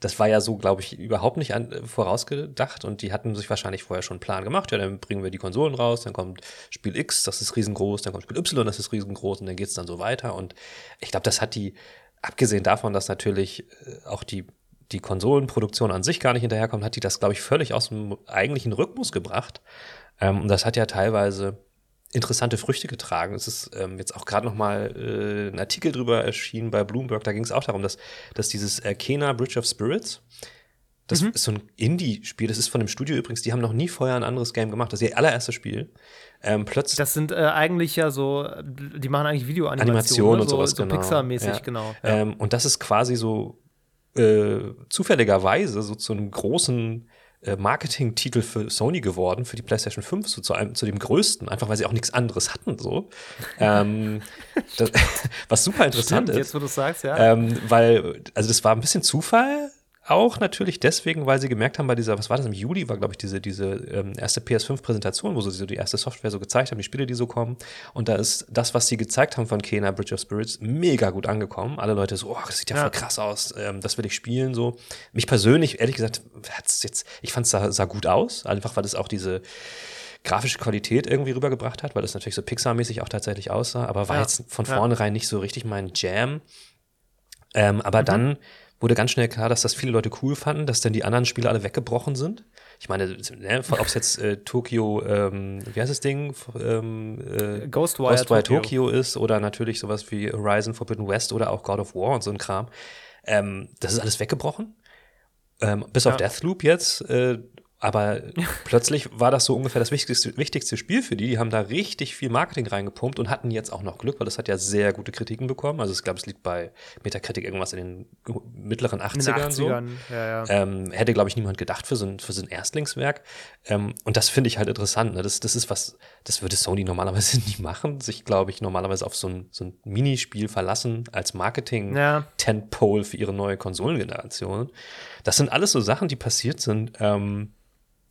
Speaker 1: das war ja so, glaube ich, überhaupt nicht an, vorausgedacht und die hatten sich wahrscheinlich vorher schon einen Plan gemacht. Ja, dann bringen wir die Konsolen raus, dann kommt Spiel X, das ist riesengroß, dann kommt Spiel Y, das ist riesengroß und dann geht es dann so weiter. Und ich glaube, das hat die, abgesehen davon, dass natürlich äh, auch die die Konsolenproduktion an sich gar nicht hinterherkommt, hat die das, glaube ich, völlig aus dem eigentlichen Rhythmus gebracht. Ähm, und das hat ja teilweise interessante Früchte getragen. Es ist ähm, jetzt auch gerade noch mal äh, ein Artikel drüber erschienen bei Bloomberg. Da ging es auch darum, dass, dass dieses äh, Kena Bridge of Spirits, das mhm. ist so ein Indie-Spiel. Das ist von dem Studio übrigens. Die haben noch nie vorher ein anderes Game gemacht. Das ist ihr allererstes Spiel. Ähm, plötzlich.
Speaker 2: Das sind äh, eigentlich ja so, die machen eigentlich Videoanimationen
Speaker 1: Animation
Speaker 2: ne?
Speaker 1: und sowas,
Speaker 2: so,
Speaker 1: genau.
Speaker 2: Pixar-mäßig,
Speaker 1: ja.
Speaker 2: genau.
Speaker 1: Ja. Ähm, und das ist quasi so äh, zufälligerweise so zu einem großen Marketing-Titel für Sony geworden, für die PlayStation 5, so zu, einem, zu dem größten, einfach weil sie auch nichts anderes hatten, so. ähm, das, was super interessant
Speaker 2: Stimmt,
Speaker 1: ist.
Speaker 2: Jetzt, wo du sagst, ja.
Speaker 1: Ähm, weil, also das war ein bisschen Zufall, auch natürlich deswegen, weil sie gemerkt haben, bei dieser, was war das im Juli, war, glaube ich, diese, diese ähm, erste PS5-Präsentation, wo sie so die erste Software so gezeigt haben, die Spiele, die so kommen. Und da ist das, was sie gezeigt haben von Kena Bridge of Spirits, mega gut angekommen. Alle Leute so, oh, das sieht ja, ja. voll krass aus, ähm, das will ich spielen, so. Mich persönlich, ehrlich gesagt, hat's jetzt, ich fand es sah, sah gut aus, einfach weil es auch diese grafische Qualität irgendwie rübergebracht hat, weil es natürlich so Pixar-mäßig auch tatsächlich aussah, aber war ja. jetzt von vornherein ja. nicht so richtig mein Jam. Ähm, aber mhm. dann wurde ganz schnell klar, dass das viele Leute cool fanden, dass dann die anderen Spiele alle weggebrochen sind. Ich meine, ne, ob es jetzt äh, Tokio, ähm, wie heißt das Ding? Ähm,
Speaker 2: äh, Ghostwire, Ghostwire
Speaker 1: Tokyo. Tokyo. ist oder natürlich sowas wie Horizon Forbidden West oder auch God of War und so ein Kram. Ähm, das ist alles weggebrochen. Ähm, bis ja. auf Deathloop jetzt, äh, aber plötzlich war das so ungefähr das wichtigste, wichtigste Spiel für die. Die haben da richtig viel Marketing reingepumpt und hatten jetzt auch noch Glück, weil das hat ja sehr gute Kritiken bekommen. Also ich glaube, es liegt bei Metacritic irgendwas in den mittleren 80ern. In den 80ern so.
Speaker 2: ja, ja.
Speaker 1: Ähm, hätte, glaube ich, niemand gedacht für so ein, für so ein Erstlingswerk. Ähm, und das finde ich halt interessant. Ne? Das, das ist was, das würde Sony normalerweise nie machen. Sich, glaube ich, normalerweise auf so ein, so ein Minispiel verlassen als Marketing-Tentpole für ihre neue Konsolengeneration. Das sind alles so Sachen, die passiert sind. Ähm,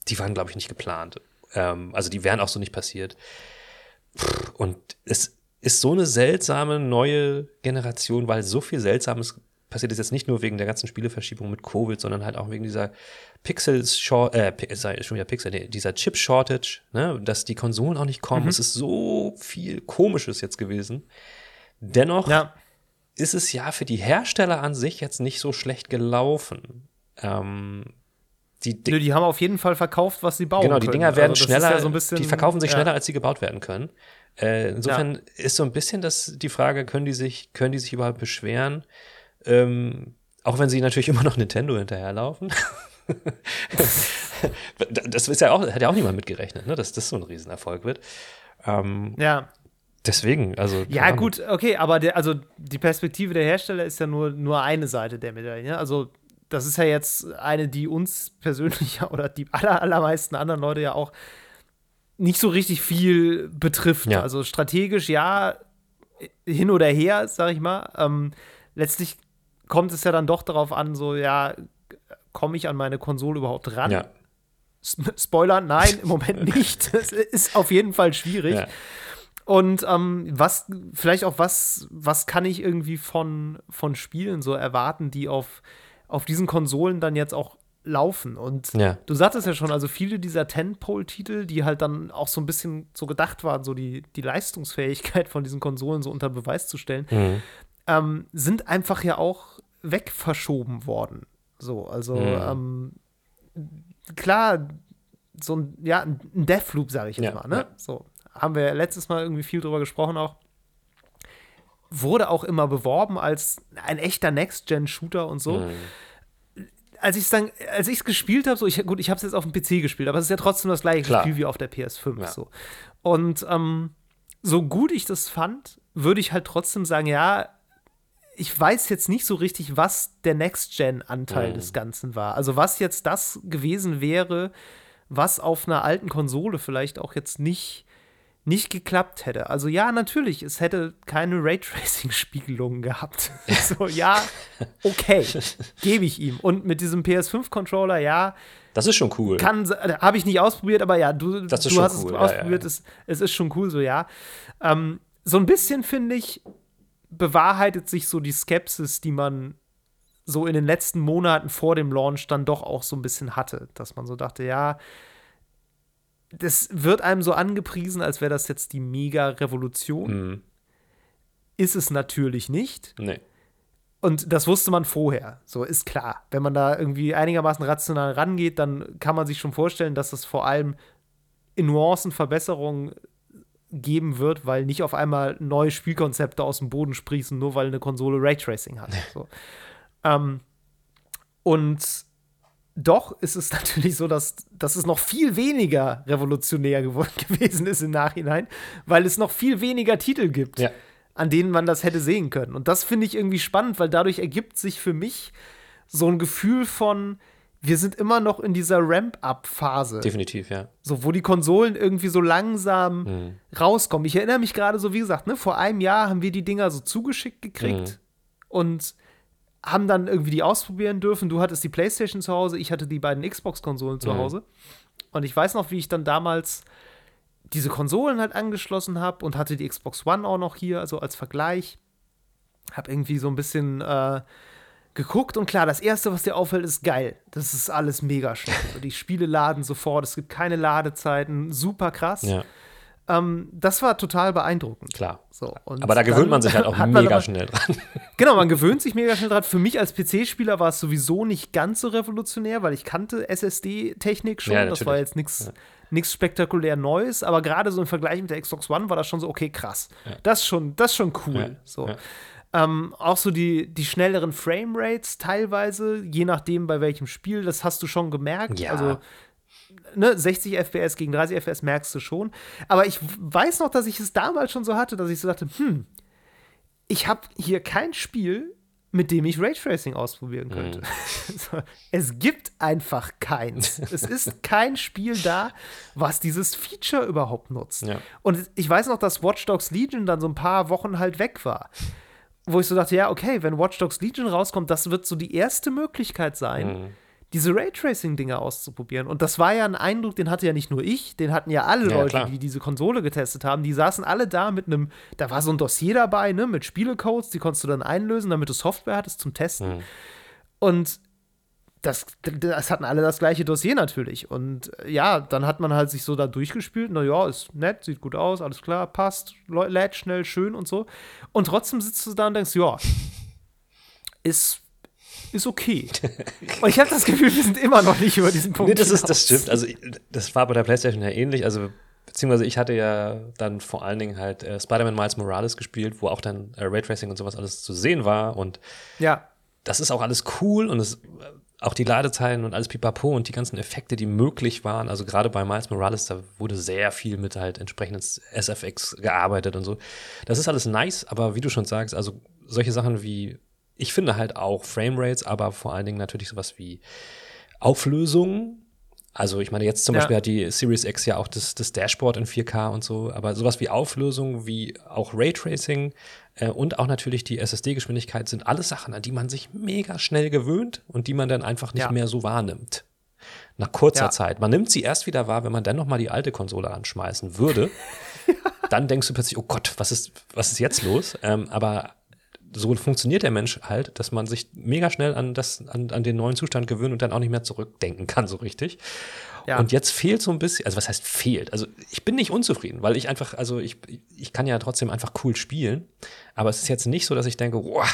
Speaker 1: die waren, glaube ich, nicht geplant. Ähm, also die wären auch so nicht passiert. Und es ist so eine seltsame neue Generation, weil so viel Seltsames passiert es jetzt nicht nur wegen der ganzen Spieleverschiebung mit Covid, sondern halt auch wegen dieser Pixels Short, äh, schon wieder Pixel, nee, dieser Chip Shortage, ne, dass die Konsolen auch nicht kommen. Mhm. Es ist so viel Komisches jetzt gewesen. Dennoch ja. ist es ja für die Hersteller an sich jetzt nicht so schlecht gelaufen. Ähm,
Speaker 2: die, Nö, die haben auf jeden Fall verkauft, was sie bauen.
Speaker 1: Genau, die Dinger werden also schneller, ja so bisschen, die verkaufen sich ja. schneller, als sie gebaut werden können. Äh, insofern ja. ist so ein bisschen das die Frage, können die sich, können die sich überhaupt beschweren? Ähm, auch wenn sie natürlich immer noch Nintendo hinterherlaufen. das ist ja auch, hat ja auch niemand mitgerechnet, ne, dass das so ein Riesenerfolg wird. Ähm,
Speaker 2: ja.
Speaker 1: Deswegen, also.
Speaker 2: Ja, gut, okay, aber der, also die Perspektive der Hersteller ist ja nur, nur eine Seite der Medaille. Also das ist ja jetzt eine, die uns persönlich oder die aller, allermeisten anderen Leute ja auch nicht so richtig viel betrifft. Ja. Also strategisch ja, hin oder her, sag ich mal. Ähm, letztlich kommt es ja dann doch darauf an, so, ja, komme ich an meine Konsole überhaupt ran? Ja. Spoiler, nein, im Moment nicht. Es ist auf jeden Fall schwierig. Ja. Und ähm, was, vielleicht auch was, was kann ich irgendwie von, von Spielen so erwarten, die auf auf diesen Konsolen dann jetzt auch laufen. Und ja. du sagtest ja schon, also viele dieser Tentpole-Titel, die halt dann auch so ein bisschen so gedacht waren, so die, die Leistungsfähigkeit von diesen Konsolen so unter Beweis zu stellen, mhm. ähm, sind einfach ja auch wegverschoben worden. So, also mhm. ähm, klar, so ein, ja, ein Deathloop, sage ich jetzt ja, mal, ne? Ja. So, haben wir letztes Mal irgendwie viel drüber gesprochen auch wurde auch immer beworben als ein echter Next-Gen-Shooter und so. Mhm. Als ich es dann, als ich es gespielt habe, so, ich, gut, ich habe es jetzt auf dem PC gespielt, aber es ist ja trotzdem das gleiche Klar. Spiel wie auf der PS5. Ja. So. Und ähm, so gut ich das fand, würde ich halt trotzdem sagen, ja, ich weiß jetzt nicht so richtig, was der Next-Gen-Anteil mhm. des Ganzen war. Also was jetzt das gewesen wäre, was auf einer alten Konsole vielleicht auch jetzt nicht nicht geklappt hätte. Also ja, natürlich, es hätte keine Raytracing-Spiegelungen gehabt. so, ja, okay, gebe ich ihm. Und mit diesem PS5-Controller, ja.
Speaker 1: Das ist schon cool.
Speaker 2: Habe ich nicht ausprobiert, aber ja, du, du hast cool. es ja, ausprobiert, ja, ja. Es, es, ist schon cool, so ja. Ähm, so ein bisschen, finde ich, bewahrheitet sich so die Skepsis, die man so in den letzten Monaten vor dem Launch dann doch auch so ein bisschen hatte. Dass man so dachte, ja, das wird einem so angepriesen, als wäre das jetzt die Mega-Revolution. Mhm. Ist es natürlich nicht.
Speaker 1: Nee.
Speaker 2: Und das wusste man vorher. So ist klar. Wenn man da irgendwie einigermaßen rational rangeht, dann kann man sich schon vorstellen, dass es vor allem in Nuancen Verbesserungen geben wird, weil nicht auf einmal neue Spielkonzepte aus dem Boden sprießen, nur weil eine Konsole Raytracing hat. So. ähm, und doch ist es natürlich so, dass, dass es noch viel weniger revolutionär gewesen ist im Nachhinein, weil es noch viel weniger Titel gibt, ja. an denen man das hätte sehen können. Und das finde ich irgendwie spannend, weil dadurch ergibt sich für mich so ein Gefühl von, wir sind immer noch in dieser Ramp-up-Phase.
Speaker 1: Definitiv, ja.
Speaker 2: So, wo die Konsolen irgendwie so langsam mhm. rauskommen. Ich erinnere mich gerade so, wie gesagt, ne, vor einem Jahr haben wir die Dinger so zugeschickt gekriegt mhm. und haben dann irgendwie die ausprobieren dürfen. Du hattest die PlayStation zu Hause, ich hatte die beiden Xbox-Konsolen zu mhm. Hause. Und ich weiß noch, wie ich dann damals diese Konsolen halt angeschlossen habe und hatte die Xbox One auch noch hier, also als Vergleich. Hab irgendwie so ein bisschen äh, geguckt und klar, das erste, was dir auffällt, ist geil. Das ist alles mega schnell. die Spiele laden sofort, es gibt keine Ladezeiten, super krass. Ja. Ähm, das war total beeindruckend.
Speaker 1: Klar. So, aber da gewöhnt man sich halt auch mega aber, schnell dran.
Speaker 2: Genau, man gewöhnt sich mega schnell dran. Für mich als PC-Spieler war es sowieso nicht ganz so revolutionär, weil ich kannte SSD-Technik schon. Ja, das war jetzt nichts ja. spektakulär Neues, aber gerade so im Vergleich mit der Xbox One war das schon so, okay, krass. Ja. Das, schon, das schon cool. So. Ähm, auch so die, die schnelleren Framerates teilweise, je nachdem bei welchem Spiel, das hast du schon gemerkt.
Speaker 1: Ja.
Speaker 2: Also ne, 60 FPS gegen 30 FPS merkst du schon. Aber ich weiß noch, dass ich es damals schon so hatte, dass ich so dachte, hm, ich habe hier kein Spiel, mit dem ich Raytracing ausprobieren könnte. Mhm. es gibt einfach keins. es ist kein Spiel da, was dieses Feature überhaupt nutzt.
Speaker 1: Ja.
Speaker 2: Und ich weiß noch, dass Watch Dogs Legion dann so ein paar Wochen halt weg war. Wo ich so dachte, ja, okay, wenn Watch Dogs Legion rauskommt, das wird so die erste Möglichkeit sein, mhm diese Raytracing-Dinger auszuprobieren. Und das war ja ein Eindruck, den hatte ja nicht nur ich, den hatten ja alle
Speaker 1: Ja,
Speaker 2: Leute,
Speaker 1: klar.
Speaker 2: die diese Konsole getestet haben. Die saßen alle da mit einem, da war so ein Dossier dabei, ne, mit Spielecodes, die konntest du dann einlösen, damit du Software hattest zum Testen.
Speaker 1: Mhm.
Speaker 2: Und das, das hatten alle das gleiche Dossier natürlich. Und äh, ja, dann hat man halt sich so da durchgespielt. Na ja, ist nett, sieht gut aus, alles klar, passt, lä- lädt schnell, schön und so. Und trotzdem sitzt du da und denkst, ja, ist, ist okay. und ich habe das Gefühl, wir sind immer noch nicht über diesen Punkt.
Speaker 1: Nee, das, ist, das stimmt. Also, das war bei der PlayStation ja ähnlich. Also, beziehungsweise ich hatte ja dann vor allen Dingen halt äh, Spider-Man Miles Morales gespielt, wo auch dann äh, Raytracing und sowas alles zu sehen war. Und
Speaker 2: Ja,
Speaker 1: das ist auch alles cool und es, auch die Ladezeiten und alles pipapo und die ganzen Effekte, die möglich waren. Also gerade bei Miles Morales, da wurde sehr viel mit halt entsprechendes SFX gearbeitet und so. Das ist alles nice, aber wie du schon sagst, also solche Sachen wie, ich finde halt auch Framerates, aber vor allen Dingen natürlich sowas wie Auflösung. Also ich meine, jetzt zum
Speaker 2: Ja.
Speaker 1: Beispiel hat die Series X ja auch das, das Dashboard in 4K und so, aber sowas wie Auflösung, wie auch Raytracing äh, und auch natürlich die SSD-Geschwindigkeit sind alles Sachen, an die man sich mega schnell gewöhnt und die man dann einfach nicht
Speaker 2: Ja.
Speaker 1: mehr so wahrnimmt. Nach kurzer
Speaker 2: Ja.
Speaker 1: Zeit. Man nimmt sie erst wieder wahr, wenn man dann noch mal die alte Konsole anschmeißen würde. Dann denkst du plötzlich, oh Gott, was ist, was ist jetzt los? Ähm, aber so funktioniert der Mensch halt, dass man sich mega schnell an, das, an, an den neuen Zustand gewöhnt und dann auch nicht mehr zurückdenken kann, so richtig.
Speaker 2: Ja.
Speaker 1: Und jetzt fehlt so ein bisschen, also was heißt fehlt? Also ich bin nicht unzufrieden, weil ich einfach, also ich, ich kann ja trotzdem einfach cool spielen, aber es ist jetzt nicht so, dass ich denke, boah,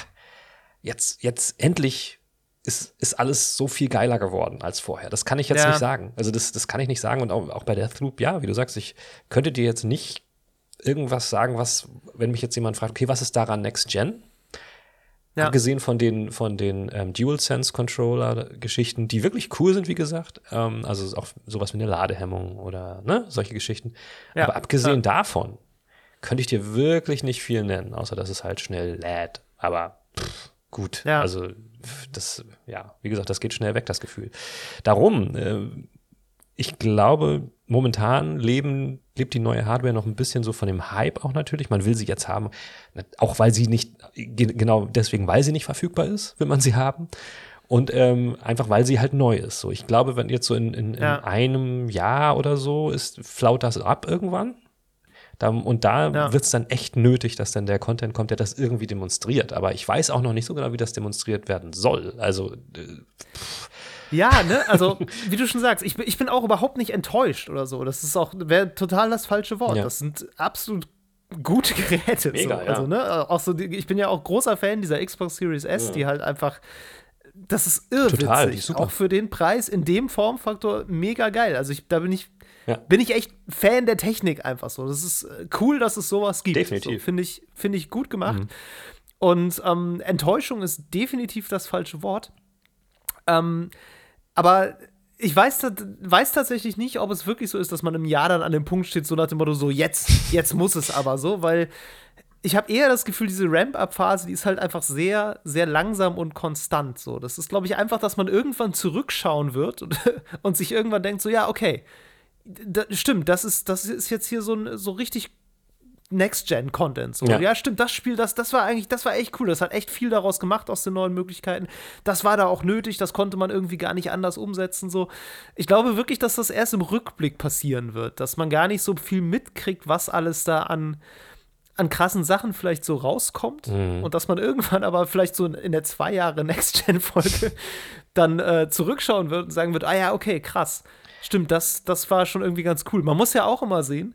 Speaker 1: jetzt, jetzt endlich ist, ist alles so viel geiler geworden als vorher. Das kann ich jetzt
Speaker 2: Ja.
Speaker 1: nicht sagen. Also das, das kann ich nicht sagen. Und auch, auch bei Deathloop, ja, wie du sagst, ich könnte dir jetzt nicht irgendwas sagen, was, wenn mich jetzt jemand fragt, okay, was ist daran Next Gen?
Speaker 2: Ja.
Speaker 1: Abgesehen von den, von den ähm, DualSense-Controller-Geschichten, die wirklich cool sind, wie gesagt. Ähm, also auch sowas wie eine Ladehemmung oder ne, solche Geschichten.
Speaker 2: Ja,
Speaker 1: Aber abgesehen
Speaker 2: ja.
Speaker 1: davon könnte ich dir wirklich nicht viel nennen, außer dass es halt schnell lädt. Aber pff, gut, also das, ja, wie gesagt, das geht schnell weg, das Gefühl. Darum, äh, ich glaube, momentan leben, lebt die neue Hardware noch ein bisschen so von dem Hype auch natürlich. Man will sie jetzt haben, auch weil sie nicht, ge- genau deswegen, weil sie nicht verfügbar ist, will man sie haben. Und ähm, einfach, weil sie halt neu ist. So, ich glaube, wenn jetzt so in, in, in
Speaker 2: Ja.
Speaker 1: einem Jahr oder so ist, flaut das ab irgendwann. Da, und da
Speaker 2: Ja.
Speaker 1: wird es dann echt nötig, dass dann der Content kommt, der das irgendwie demonstriert. Aber ich weiß auch noch nicht so genau, wie das demonstriert werden soll. Also, äh,
Speaker 2: Ja, ne, also wie du schon sagst, ich bin, ich bin auch überhaupt nicht enttäuscht oder so. Das ist auch, wäre total das falsche Wort.
Speaker 1: Ja.
Speaker 2: Das sind absolut gute Geräte.
Speaker 1: Mega,
Speaker 2: so.
Speaker 1: ja.
Speaker 2: Also, ne, auch so, ich bin ja auch großer Fan dieser Xbox Series S, die halt einfach, das ist irrwitzig.
Speaker 1: Total, die ist super.
Speaker 2: Auch für den Preis in dem Formfaktor mega geil. Also ich, da bin ich,
Speaker 1: Ja.
Speaker 2: bin ich echt Fan der Technik einfach so. Das ist äh, cool, dass es sowas gibt.
Speaker 1: Definitiv.
Speaker 2: So, Finde ich, finde ich gut gemacht. Und ähm, Enttäuschung ist definitiv das falsche Wort. Ähm, aber ich weiß, weiß tatsächlich nicht, ob es wirklich so ist, dass man im Jahr dann an dem Punkt steht, so nach dem Motto, so jetzt, jetzt muss es aber so, weil ich habe eher das Gefühl, diese Ramp-Up-Phase, die ist halt einfach sehr, sehr langsam und konstant. So, das ist, glaube ich, einfach, dass man irgendwann zurückschauen wird und, und sich irgendwann denkt, so ja, okay, da, stimmt, das ist, das ist jetzt hier so, ein, so richtig Next-Gen-Content. So.
Speaker 1: Ja.
Speaker 2: Ja. stimmt, das Spiel, das, das war eigentlich, das war echt cool. Das hat echt viel daraus gemacht aus den neuen Möglichkeiten. Das war da auch nötig, das konnte man irgendwie gar nicht anders umsetzen. So. Ich glaube wirklich, dass das erst im Rückblick passieren wird, dass man gar nicht so viel mitkriegt, was alles da an, an krassen Sachen vielleicht so rauskommt und dass man irgendwann aber vielleicht so in der zwei Jahre Next-Gen-Folge dann äh, zurückschauen wird und sagen wird, ah ja, okay, krass. Stimmt, das, das war schon irgendwie ganz cool. Man muss ja auch immer sehen,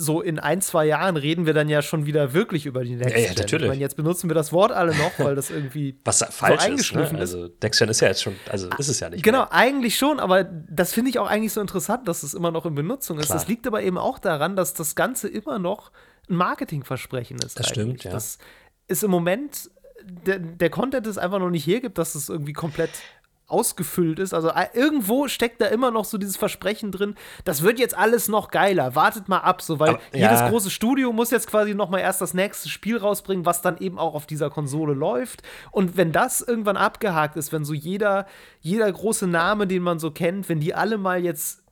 Speaker 2: so in ein, zwei Jahren reden wir dann ja schon wieder wirklich über die Next
Speaker 1: Ja, ja,
Speaker 2: Gen.
Speaker 1: natürlich.
Speaker 2: Ich meine, jetzt benutzen wir das Wort alle noch, weil das irgendwie
Speaker 1: was falsch ist.
Speaker 2: eingeschliffen
Speaker 1: Ne?
Speaker 2: ist.
Speaker 1: Also, Dexter ist ja jetzt schon, also ist es ja nicht.
Speaker 2: Genau,
Speaker 1: Mehr.
Speaker 2: eigentlich schon, aber das finde ich auch eigentlich so interessant, dass es immer noch in Benutzung ist.
Speaker 1: Klar.
Speaker 2: Das liegt aber eben auch daran, dass das Ganze immer noch ein Marketingversprechen ist.
Speaker 1: Das stimmt, ja.
Speaker 2: Das ist im Moment, der, der Content es einfach noch nicht hergibt, dass es irgendwie komplett ausgefüllt ist. Also äh, irgendwo steckt da immer noch so dieses Versprechen drin, das wird jetzt alles noch geiler. Wartet mal ab, so weil
Speaker 1: Aber, ja.
Speaker 2: jedes große Studio muss jetzt quasi noch mal erst das nächste Spiel rausbringen, was dann eben auch auf dieser Konsole läuft. Und wenn das irgendwann abgehakt ist, wenn so jeder jeder große Name, den man so kennt, wenn die alle mal jetzt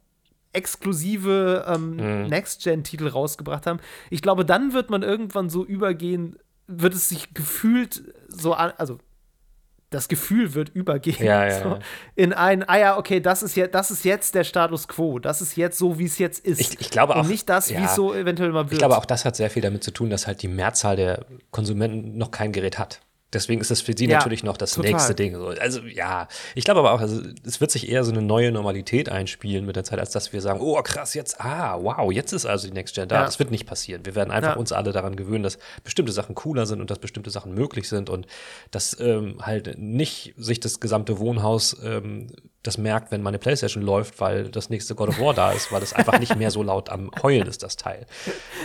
Speaker 2: exklusive ähm,
Speaker 1: Mhm.
Speaker 2: Next-Gen-Titel rausgebracht haben, ich glaube, dann wird man irgendwann so übergehen, wird es sich gefühlt so an, also das Gefühl wird übergehen.
Speaker 1: Ja, ja,
Speaker 2: so,
Speaker 1: ja.
Speaker 2: In ein, ah ja, okay, das ist, ja, das ist jetzt der Status quo. Das ist jetzt so, wie es jetzt ist.
Speaker 1: Ich, ich glaube auch.
Speaker 2: Und nicht das, wie es so eventuell mal wird.
Speaker 1: Ich glaube, auch das hat sehr viel damit zu tun, dass halt die Mehrzahl der Konsumenten noch kein Gerät hat. Deswegen ist das für sie
Speaker 2: Ja,
Speaker 1: natürlich noch das
Speaker 2: total.
Speaker 1: nächste Ding. So, Also ja, ich glaube aber auch, also, es wird sich eher so eine neue Normalität einspielen mit der Zeit, als dass wir sagen, oh krass, jetzt, ah, wow, jetzt ist also die Next Gen da.
Speaker 2: Ja.
Speaker 1: Das wird nicht passieren. Wir werden einfach
Speaker 2: Ja.
Speaker 1: uns alle daran gewöhnen, dass bestimmte Sachen cooler sind und dass bestimmte Sachen möglich sind und dass ähm, halt nicht sich das gesamte Wohnhaus ähm, das merkt, wenn meine Playstation läuft, weil das nächste God of War da ist, weil es einfach nicht mehr so laut am Heulen ist, das Teil.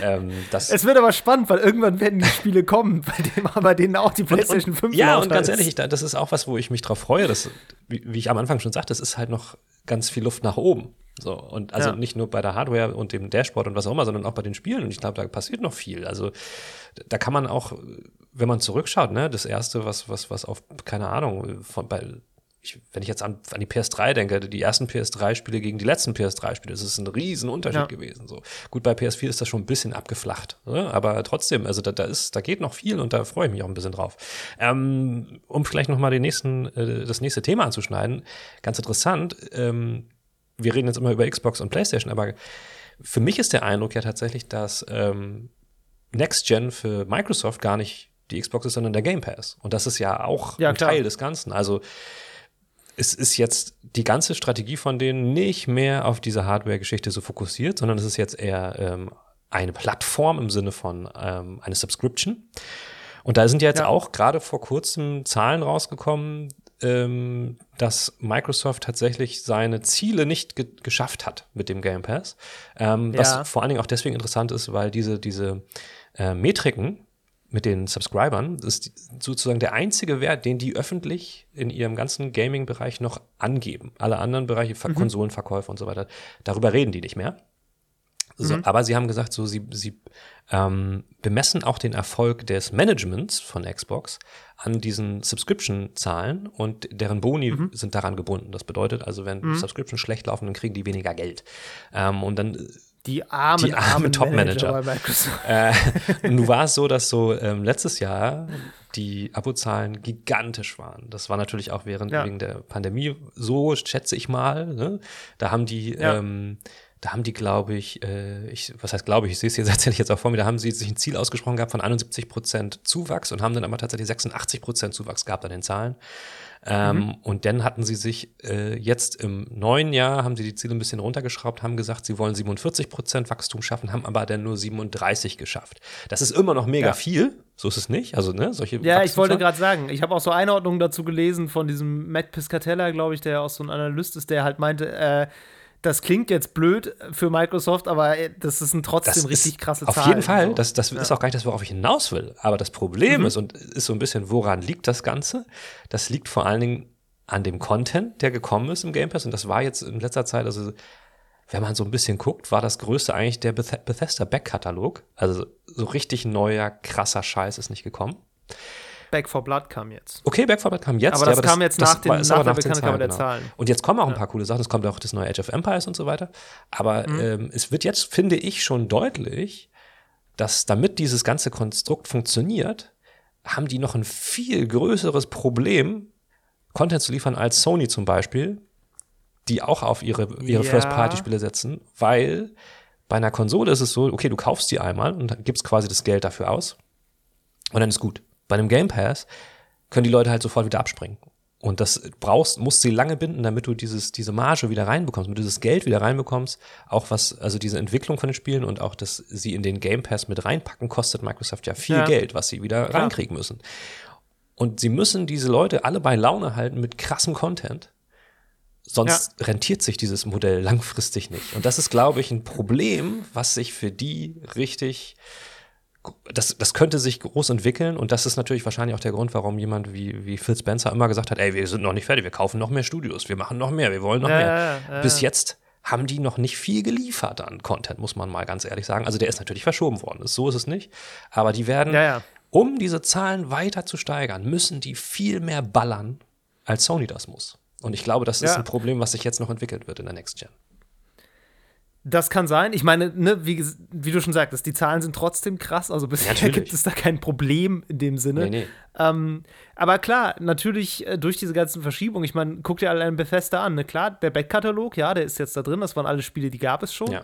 Speaker 1: Ähm, das
Speaker 2: es wird aber spannend, weil irgendwann werden die Spiele kommen, bei, dem, bei denen auch die PlayStation 5
Speaker 1: Ja, und ganz
Speaker 2: ist.
Speaker 1: ehrlich, ich, da- das ist auch was, wo ich mich drauf freue. Dass, wie, wie ich am Anfang schon sagte, es ist halt noch ganz viel Luft nach oben. So, und also
Speaker 2: Ja.
Speaker 1: nicht nur bei der Hardware und dem Dashboard und was auch immer, sondern auch bei den Spielen. Und ich glaube, da passiert noch viel. Also da kann man auch, wenn man zurückschaut, ne, das erste, was, was, was auf, keine Ahnung, von bei ich, wenn ich jetzt an, an die PS3 denke, die ersten PS3-Spiele gegen die letzten PS3-Spiele, das ist ein riesen Unterschied
Speaker 2: Ja.
Speaker 1: gewesen. So. Gut, bei PS4 ist das schon ein bisschen abgeflacht, ne? aber trotzdem, also da, da ist, da geht noch viel und da freue ich mich auch ein bisschen drauf. Ähm, um vielleicht noch mal den nächsten, äh, das nächste Thema anzuschneiden, ganz interessant, ähm, wir reden jetzt immer über Xbox und PlayStation, aber für mich ist der Eindruck ja tatsächlich, dass ähm, Next Gen für Microsoft gar nicht die Xbox ist, sondern der Game Pass. Und das ist ja auch
Speaker 2: Ja,
Speaker 1: ein. Teil des Ganzen. Also es ist jetzt die ganze Strategie von denen nicht mehr auf diese Hardware-Geschichte so fokussiert, sondern es ist jetzt eher ähm, eine Plattform im Sinne von ähm, eine Subscription. Und da sind ja jetzt
Speaker 2: Ja.
Speaker 1: auch gerade vor kurzem Zahlen rausgekommen, ähm, dass Microsoft tatsächlich seine Ziele nicht ge geschafft hat mit dem Game Pass. Ähm,
Speaker 2: Ja.
Speaker 1: Was vor allen Dingen auch deswegen interessant ist, weil diese, diese äh, Metriken mit den Subscribern, das ist sozusagen der einzige Wert, den die öffentlich in ihrem ganzen Gaming-Bereich noch angeben. Alle anderen Bereiche, Ver Konsolenverkäufe und so weiter, darüber reden die nicht mehr. So, Aber sie haben gesagt, so sie, sie ähm, bemessen auch den Erfolg des Managements von Xbox an diesen Subscription-Zahlen und deren Boni sind daran gebunden. Das bedeutet also, wenn Subscription schlecht laufen, dann kriegen die weniger Geld. Ähm, und dann
Speaker 2: Die armen,
Speaker 1: Die armen Top-Manager.
Speaker 2: bei Microsoft.
Speaker 1: äh, nun war es so, dass so ähm, letztes Jahr die Abozahlen gigantisch waren. Das war natürlich auch während
Speaker 2: Ja.
Speaker 1: wegen der Pandemie so, schätze ich mal. Ne? Da haben die,
Speaker 2: Ja.
Speaker 1: ähm, da haben die, glaube ich, äh, ich, was heißt glaube ich, ich sehe es jetzt tatsächlich jetzt auch vor mir, da haben sie sich ein Ziel ausgesprochen gehabt von 71 Prozent Zuwachs und haben dann aber tatsächlich 86 Prozent Zuwachs gehabt an den Zahlen. Ähm,
Speaker 2: Mhm.
Speaker 1: Und dann hatten sie sich äh, jetzt im neuen Jahr, haben sie die Ziele ein bisschen runtergeschraubt, haben gesagt, sie wollen 47 Prozent Wachstum schaffen, haben aber dann nur 37 geschafft. Das ist immer noch mega
Speaker 2: Ja.
Speaker 1: viel, so ist es nicht. Also, ne, solche
Speaker 2: Ja, ich wollte gerade sagen, ich habe auch so Einordnungen dazu gelesen von diesem Matt Piscatella, glaube ich, der auch so ein Analyst ist, der halt meinte, äh, das klingt jetzt blöd für Microsoft, aber äh, das sind trotzdem
Speaker 1: Das
Speaker 2: richtig
Speaker 1: ist
Speaker 2: krasse
Speaker 1: auf
Speaker 2: Zahlen.
Speaker 1: jeden Fall,
Speaker 2: so.
Speaker 1: das, das ist auch gar nicht das, worauf ich hinaus will. Aber das Problem ist, und ist so ein bisschen, woran liegt das Ganze? Das liegt vor allen Dingen an dem Content, der gekommen ist im Game Pass. Und das war jetzt in letzter Zeit, also wenn man so ein bisschen guckt, war das größte eigentlich der Beth Bethesda Back-Katalog. Also so richtig neuer, krasser Scheiß ist nicht gekommen.
Speaker 2: Back for Blood kam jetzt.
Speaker 1: Okay, Back 4 Blood kam jetzt.
Speaker 2: Aber
Speaker 1: ja,
Speaker 2: das kam jetzt nach den-
Speaker 1: war- ist
Speaker 2: nach
Speaker 1: aber
Speaker 2: der
Speaker 1: den
Speaker 2: Bekanntgabe der
Speaker 1: genau.
Speaker 2: Zahlen.
Speaker 1: Und jetzt kommen auch ein paar coole Sachen. Es kommt auch das neue Age of Empires und so weiter. Aber
Speaker 2: Mhm.
Speaker 1: ähm, es wird jetzt, finde ich, schon deutlich, dass damit dieses ganze Konstrukt funktioniert, haben die noch ein viel größeres Problem, Content zu liefern als Sony zum Beispiel, die auch auf ihre, ihre
Speaker 2: Ja.
Speaker 1: First-Party-Spiele setzen, weil bei einer Konsole ist es so, okay, du kaufst die einmal und gibst quasi das Geld dafür aus und dann ist gut. Bei einem Game Pass können die Leute halt sofort wieder abspringen. Und das brauchst, musst sie lange binden, damit du dieses, diese Marge wieder reinbekommst, damit du dieses Geld wieder reinbekommst. Auch was, also diese Entwicklung von den Spielen und auch, dass sie in den Game Pass mit reinpacken, kostet Microsoft ja viel
Speaker 2: Ja.
Speaker 1: Geld, was sie wieder
Speaker 2: Klar.
Speaker 1: reinkriegen müssen. Und sie müssen diese Leute alle bei Laune halten mit krassem Content. Sonst rentiert sich dieses Modell langfristig nicht. Und das ist, glaube ich, ein Problem, was sich für die richtig das, das könnte sich groß entwickeln und das ist natürlich wahrscheinlich auch der Grund, warum jemand wie, wie Phil Spencer immer gesagt hat, ey, wir sind noch nicht fertig, wir kaufen noch mehr Studios, wir machen noch mehr, wir wollen noch
Speaker 2: Ja,
Speaker 1: mehr.
Speaker 2: ja, ja,
Speaker 1: Bis jetzt haben die noch nicht viel geliefert an Content, muss man mal ganz ehrlich sagen. Also der ist natürlich verschoben worden, so ist es nicht. Aber die werden, um diese Zahlen weiter zu steigern, müssen die viel mehr ballern, als Sony das muss. Und ich glaube, das ist ein Problem, was sich jetzt noch entwickelt wird in der Next Gen.
Speaker 2: Das kann sein. Ich meine, ne, wie, wie du schon sagtest, die Zahlen sind trotzdem krass. Also bisher
Speaker 1: Natürlich.
Speaker 2: gibt es da kein Problem in dem Sinne.
Speaker 1: Nee, nee.
Speaker 2: Ähm, Aber klar, natürlich äh, durch diese ganzen Verschiebungen, ich meine, guck dir allein Bethesda an, ne? Klar, der Backkatalog, ja, der ist jetzt da drin, das waren alle Spiele, die gab es schon. Ja.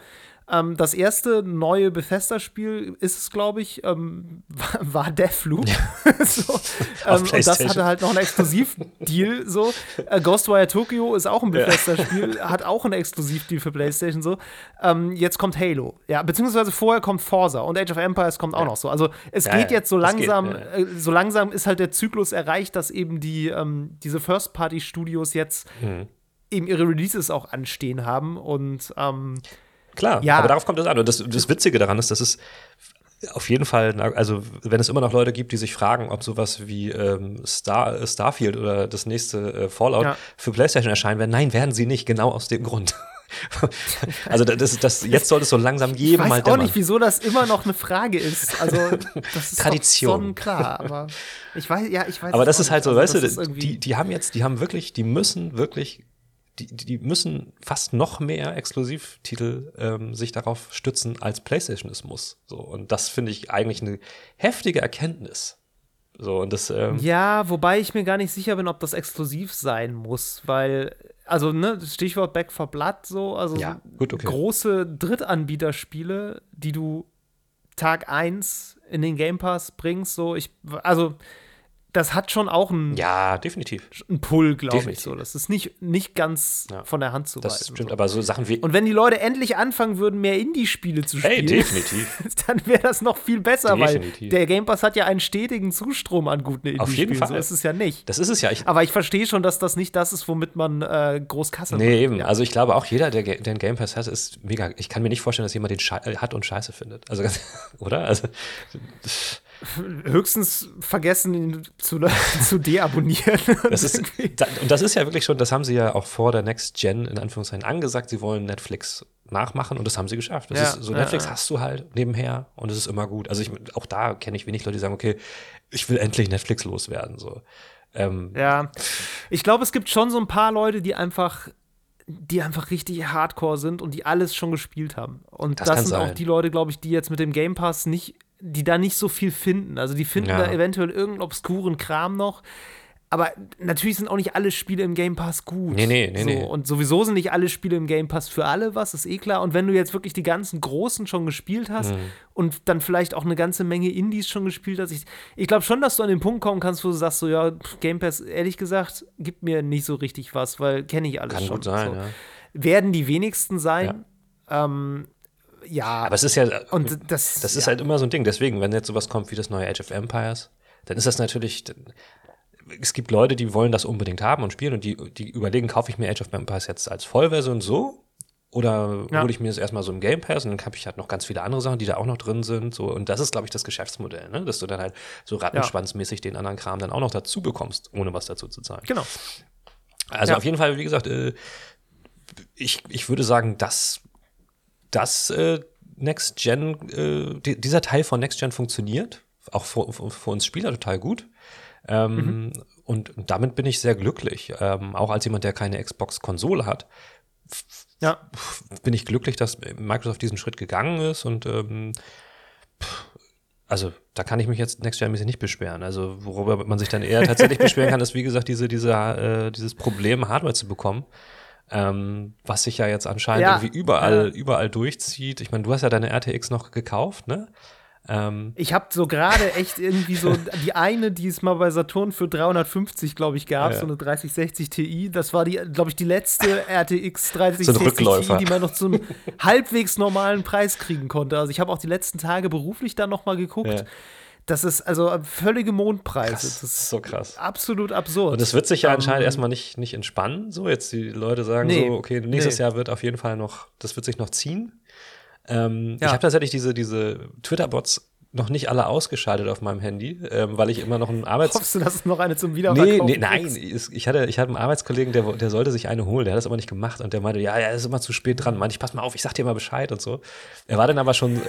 Speaker 2: Ähm, das erste neue Bethesda-Spiel ist es, glaube ich, ähm, war, war Deathloop. Ja. so, ähm, und das hatte halt noch einen Exklusivdeal. so. Äh, Ghostwire Tokyo ist auch ein Bethesda-Spiel, ja. hat auch einen Exklusivdeal für PlayStation. so. Ähm, jetzt kommt Halo. Ja, beziehungsweise vorher kommt Forza und Age of Empires kommt auch ja. noch so. Also es geht jetzt so langsam, geht, äh, so langsam ist halt der Zyklus erreicht, dass eben die, ähm, diese First-Party-Studios jetzt mhm. eben ihre Releases auch anstehen haben und ähm,
Speaker 1: Klar, ja. aber darauf kommt es an. Und das, das Witzige daran ist, dass es auf jeden Fall, also wenn es immer noch Leute gibt, die sich fragen, ob sowas wie ähm, Star, Starfield oder das nächste äh, Fallout ja. für PlayStation erscheinen werden, nein, werden sie nicht, genau aus dem Grund. also das, das, jetzt soll es so langsam jedem mal
Speaker 2: Ich weiß auch nicht, wieso das immer noch eine Frage ist. Also das ist
Speaker 1: Tradition.
Speaker 2: klar, aber ich weiß, ja, ich weiß.
Speaker 1: Aber das ist halt so, also, weißt du, die, die haben jetzt, die haben wirklich, die müssen wirklich die, die müssen fast noch mehr Exklusivtitel ähm, sich darauf stützen, als PlayStation es muss. So, und das finde ich eigentlich eine heftige Erkenntnis. So, und das, ähm
Speaker 2: ja, wobei ich mir gar nicht sicher bin, ob das exklusiv sein muss, weil, also, ne, Stichwort Back for Blood, so, also
Speaker 1: ja, gut, okay.
Speaker 2: große Drittanbieterspiele, die du Tag 1 in den Game Pass bringst, so, ich, also, das hat schon auch einen,
Speaker 1: ja, definitiv.
Speaker 2: einen Pull, glaube ich. So. Das ist nicht, nicht ganz ja. von der Hand zu
Speaker 1: das
Speaker 2: weisen.
Speaker 1: stimmt,
Speaker 2: so.
Speaker 1: aber so Sachen wie.
Speaker 2: Und wenn die Leute endlich anfangen würden, mehr Indie-Spiele zu spielen, hey,
Speaker 1: definitiv.
Speaker 2: dann wäre das noch viel besser, definitiv. weil der Game Pass hat ja einen stetigen Zustrom an guten Indie-Spielen. Auf jeden Fall. So ist es ja nicht.
Speaker 1: Das ist es ja.
Speaker 2: Ich aber ich verstehe schon, dass das nicht das ist, womit man äh, groß Kasse
Speaker 1: Nee, macht. eben. Ja. Also ich glaube auch jeder, der, der einen Game Pass hat, ist mega. Ich kann mir nicht vorstellen, dass jemand den Schei hat und scheiße findet. Also, oder? Also
Speaker 2: höchstens vergessen, ihn zu, zu deabonnieren.
Speaker 1: Das ist, und das ist ja wirklich schon, das haben sie ja auch vor der Next Gen in Anführungszeichen angesagt, sie wollen Netflix nachmachen und das haben sie geschafft. Das ja, ist, so Netflix ja, hast du halt nebenher und es ist immer gut. Also ich, auch da kenne ich wenig Leute, die sagen, okay, ich will endlich Netflix loswerden. So. Ähm,
Speaker 2: ja, ich glaube, es gibt schon so ein paar Leute, die einfach die einfach richtig hardcore sind und die alles schon gespielt haben. Und das, das sind sein. auch die Leute, glaube ich, die jetzt mit dem Game Pass nicht die da nicht so viel finden. Also die finden ja. da eventuell irgendeinen obskuren Kram noch. Aber natürlich sind auch nicht alle Spiele im Game Pass gut.
Speaker 1: Nee, nee, nee,
Speaker 2: so.
Speaker 1: nee.
Speaker 2: Und sowieso sind nicht alle Spiele im Game Pass für alle was, ist eh klar. Und wenn du jetzt wirklich die ganzen Großen schon gespielt hast mhm. und dann vielleicht auch eine ganze Menge Indies schon gespielt hast, ich, ich glaube schon, dass du an den Punkt kommen kannst, wo du sagst, so ja, Game Pass, ehrlich gesagt, gibt mir nicht so richtig was, weil kenne ich alles
Speaker 1: Kann
Speaker 2: schon.
Speaker 1: Gut sein,
Speaker 2: so.
Speaker 1: ja.
Speaker 2: Werden die wenigsten sein. Ja. Ähm, ja.
Speaker 1: Aber es ist ja,
Speaker 2: und das,
Speaker 1: das ist ja. halt immer so ein Ding. Deswegen, wenn jetzt sowas kommt wie das neue Age of Empires, dann ist das natürlich, es gibt Leute, die wollen das unbedingt haben und spielen und die, die überlegen, kaufe ich mir Age of Empires jetzt als Vollversion so oder ja. hole ich mir das erstmal so im Game Pass und dann habe ich halt noch ganz viele andere Sachen, die da auch noch drin sind. So. Und das ist, glaube ich, das Geschäftsmodell, ne? dass du dann halt so rattenschwanzmäßig den anderen Kram dann auch noch dazu bekommst, ohne was dazu zu zahlen.
Speaker 2: Genau.
Speaker 1: Also ja. auf jeden Fall, wie gesagt, äh, ich, ich würde sagen, das dass äh, Next Gen, äh, die, dieser Teil von Next Gen funktioniert, auch für, für uns Spieler total gut. Ähm, mhm. und, damit bin ich sehr glücklich. Ähm, auch als jemand, der keine Xbox-Konsole hat, ja. bin ich glücklich, dass Microsoft diesen Schritt gegangen ist und ähm, also da kann ich mich jetzt Next Gen mäßig nicht beschweren. Also worüber man sich dann eher tatsächlich beschweren kann, ist wie gesagt diese, diese, äh, dieses Problem, Hardware zu bekommen ähm, was sich ja jetzt anscheinend ja. irgendwie überall, ja. überall durchzieht. Ich meine, du hast ja deine RTX noch gekauft, ne?
Speaker 2: Ähm. Ich habe so gerade echt irgendwie so die eine, die es mal bei Saturn für 350, glaube ich, gab, ja. so eine 3060 Ti. Das war die, glaube ich, die letzte RTX 3060
Speaker 1: so
Speaker 2: Ti, die man noch zum halbwegs normalen Preis kriegen konnte. Also ich habe auch die letzten Tage beruflich dann noch mal geguckt. Das ist also völlige Mondpreise. Krass,
Speaker 1: das ist so krass.
Speaker 2: Absolut absurd.
Speaker 1: Und es wird sich ja anscheinend um, erstmal nicht, nicht entspannen. So, jetzt die Leute sagen nee, so, okay, nächstes nee. Jahr wird auf jeden Fall noch, das wird sich noch ziehen. Ähm, ja. Ich habe tatsächlich diese, diese Twitter-Bots noch nicht alle ausgeschaltet auf meinem Handy, ähm, weil ich immer noch einen Arbeits...
Speaker 2: Hoffst du, dass es noch eine zum Wiederverkaufen
Speaker 1: nee, nee, Nein, ich hatte, ich hatte einen Arbeitskollegen, der, der sollte sich eine holen, der hat das aber nicht gemacht und der meinte, ja, er ist immer zu spät dran. Meinte ich, pass mal auf, ich sag dir mal Bescheid und so. Er war dann aber schon,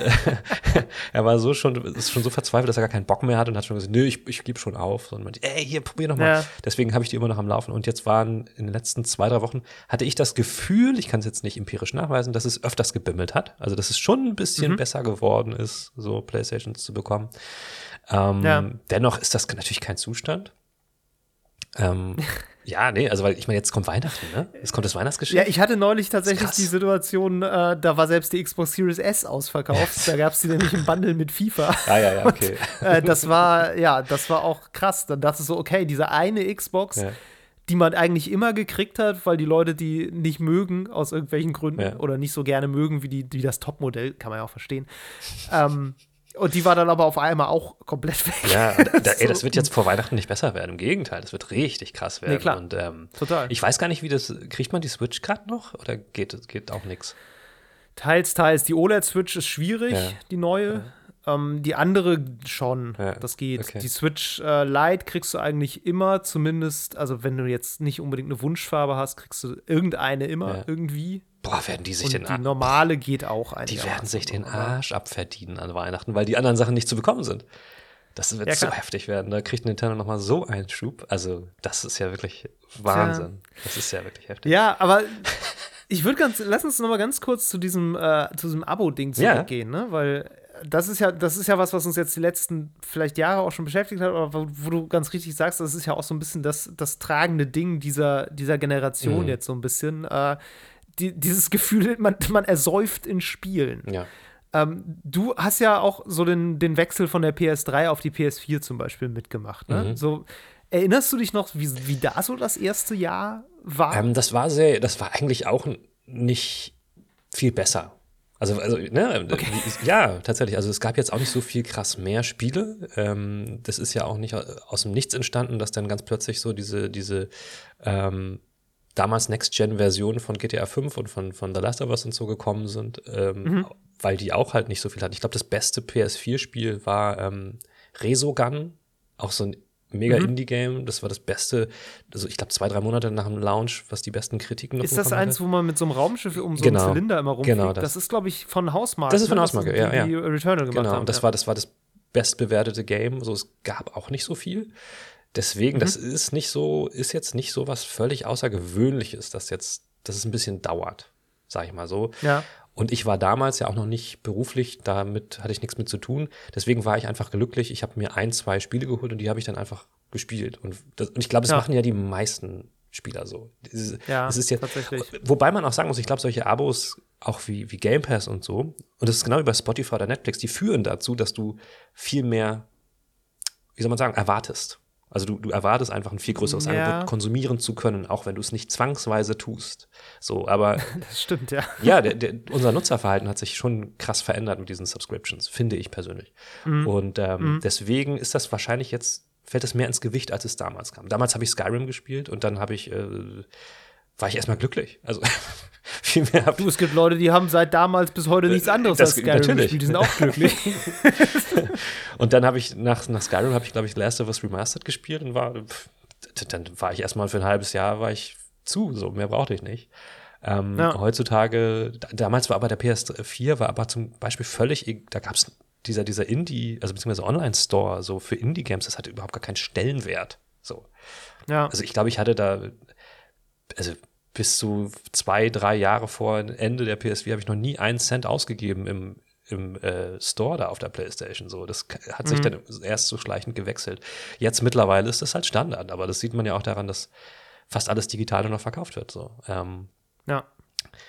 Speaker 1: er war so schon, ist schon so verzweifelt, dass er gar keinen Bock mehr hat und hat schon gesagt, nö, ich, ich gebe schon auf. Und meinte, ey, hier, probier noch mal. Ja. Deswegen habe ich die immer noch am Laufen und jetzt waren in den letzten zwei, drei Wochen, hatte ich das Gefühl, ich kann es jetzt nicht empirisch nachweisen, dass es öfters gebimmelt hat. Also, dass es schon ein bisschen mhm. besser geworden ist, so Playstations zu bekommen. Ähm, ja. Dennoch ist das natürlich kein Zustand. Ähm, ja, nee, also weil ich meine, jetzt kommt Weihnachten, ne? Jetzt kommt das Weihnachtsgeschäft.
Speaker 2: Ja, ich hatte neulich tatsächlich die Situation, äh, da war selbst die Xbox Series S ausverkauft. da gab es die nämlich im Bundle mit FIFA.
Speaker 1: Ah, ja, ja, okay.
Speaker 2: Und, äh, das war, ja, das war auch krass. Dann dachte ich so, okay, diese eine Xbox, ja. die man eigentlich immer gekriegt hat, weil die Leute die nicht mögen, aus irgendwelchen Gründen, ja. oder nicht so gerne mögen wie, die, wie das Topmodell, kann man ja auch verstehen. ähm, und die war dann aber auf einmal auch komplett weg.
Speaker 1: Ja, da, ey, das wird jetzt vor Weihnachten nicht besser werden. Im Gegenteil, das wird richtig krass werden. Nee,
Speaker 2: klar.
Speaker 1: Und, ähm,
Speaker 2: Total.
Speaker 1: Ich weiß gar nicht, wie das. Kriegt man die Switch gerade noch oder geht, geht auch nichts?
Speaker 2: Teils, teils. Die OLED-Switch ist schwierig, ja. die neue. Ja. Ähm, die andere schon, ja. das geht. Okay. Die Switch äh, Lite kriegst du eigentlich immer, zumindest, also wenn du jetzt nicht unbedingt eine Wunschfarbe hast, kriegst du irgendeine immer irgendwie.
Speaker 1: Boah, werden die sich
Speaker 2: und
Speaker 1: den
Speaker 2: Die normale geht auch
Speaker 1: eigentlich. Die werden sich den Arsch abverdienen an Weihnachten, weil die anderen Sachen nicht zu bekommen sind. Das wird ja, so heftig werden. Da kriegt Nintendo noch mal so einen Schub. Also, das ist ja wirklich Wahnsinn. Ja. Das ist ja wirklich heftig.
Speaker 2: Ja, aber ich würde ganz, lass uns noch mal ganz kurz zu diesem, äh, zu diesem Abo-Ding zurückgehen, ja. ne? Weil das ist ja, das ist ja was, was uns jetzt die letzten vielleicht Jahre auch schon beschäftigt hat, aber wo, wo du ganz richtig sagst, das ist ja auch so ein bisschen das, das tragende Ding dieser, dieser Generation mhm. jetzt so ein bisschen. Äh, die, dieses Gefühl, man, man ersäuft in Spielen.
Speaker 1: Ja.
Speaker 2: Ähm, du hast ja auch so den, den Wechsel von der PS3 auf die PS4 zum Beispiel mitgemacht. Ne? Mhm. So, erinnerst du dich noch, wie, wie da so das erste Jahr war?
Speaker 1: Ähm, das war sehr, das war eigentlich auch nicht viel besser. Also, also ne, okay. ja, tatsächlich. Also es gab jetzt auch nicht so viel krass mehr Spiele. Ähm, das ist ja auch nicht aus dem Nichts entstanden, dass dann ganz plötzlich so diese, diese ähm, damals Next-Gen-Versionen von GTA 5 und von, von The Last of Us und so gekommen sind, ähm, mhm. weil die auch halt nicht so viel hatten. Ich glaube, das beste PS4-Spiel war ähm, Resogun, auch so ein mega mhm. Indie-Game. Das war das Beste, also ich glaube, zwei, drei Monate nach dem Launch, was die besten Kritiken
Speaker 2: noch Ist das eins, hatte. wo man mit so einem Raumschiff um so genau. einen Zylinder immer rumfliegt? Genau, das. das ist, glaube ich, von Hausmark.
Speaker 1: Das ist von ne? Hausmark, ja, ja.
Speaker 2: Die Returnal gemacht
Speaker 1: genau,
Speaker 2: haben.
Speaker 1: und das,
Speaker 2: ja.
Speaker 1: war, das war das bestbewertete Game. So, es gab auch nicht so viel. Deswegen, mhm. das ist nicht so, ist jetzt nicht so was völlig Außergewöhnliches, dass jetzt, dass es ein bisschen dauert, sag ich mal so.
Speaker 2: Ja.
Speaker 1: Und ich war damals ja auch noch nicht beruflich, damit hatte ich nichts mit zu tun. Deswegen war ich einfach glücklich. Ich habe mir ein, zwei Spiele geholt und die habe ich dann einfach gespielt. Und, das, und ich glaube, das ja. machen ja die meisten Spieler so.
Speaker 2: Das, ja,
Speaker 1: das ist ja,
Speaker 2: tatsächlich.
Speaker 1: Wobei man auch sagen muss, ich glaube, solche Abos, auch wie, wie Game Pass und so, und das ist genau bei Spotify oder Netflix, die führen dazu, dass du viel mehr, wie soll man sagen, erwartest. Also du, du erwartest einfach ein viel größeres ja. Angebot konsumieren zu können, auch wenn du es nicht zwangsweise tust. So, aber
Speaker 2: das stimmt ja.
Speaker 1: Ja, der, der, unser Nutzerverhalten hat sich schon krass verändert mit diesen Subscriptions, finde ich persönlich. Mhm. Und ähm, mhm. deswegen ist das wahrscheinlich jetzt fällt es mehr ins Gewicht, als es damals kam. Damals habe ich Skyrim gespielt und dann habe ich äh, war ich erstmal glücklich. Also
Speaker 2: viel mehr. Du, es gibt Leute, die haben seit damals bis heute nichts anderes das, als Skyrim
Speaker 1: natürlich.
Speaker 2: gespielt. Die sind auch glücklich.
Speaker 1: und dann habe ich nach, nach Skyrim habe ich glaube ich Last of Us Remastered gespielt und war pff, dann war ich erstmal für ein halbes Jahr war ich zu, so mehr brauchte ich nicht. Ähm, ja. Heutzutage, damals war aber der PS4 war aber zum Beispiel völlig, da gab es dieser, dieser Indie, also beziehungsweise Online-Store so für Indie-Games, das hatte überhaupt gar keinen Stellenwert. So.
Speaker 2: Ja.
Speaker 1: Also ich glaube, ich hatte da, also bis zu zwei, drei Jahre vor Ende der PS4 habe ich noch nie einen Cent ausgegeben im, im äh, Store da auf der PlayStation. So, das hat sich mhm. dann erst so schleichend gewechselt. Jetzt mittlerweile ist das halt Standard, aber das sieht man ja auch daran, dass fast alles digital nur noch verkauft wird. So. Ähm,
Speaker 2: ja.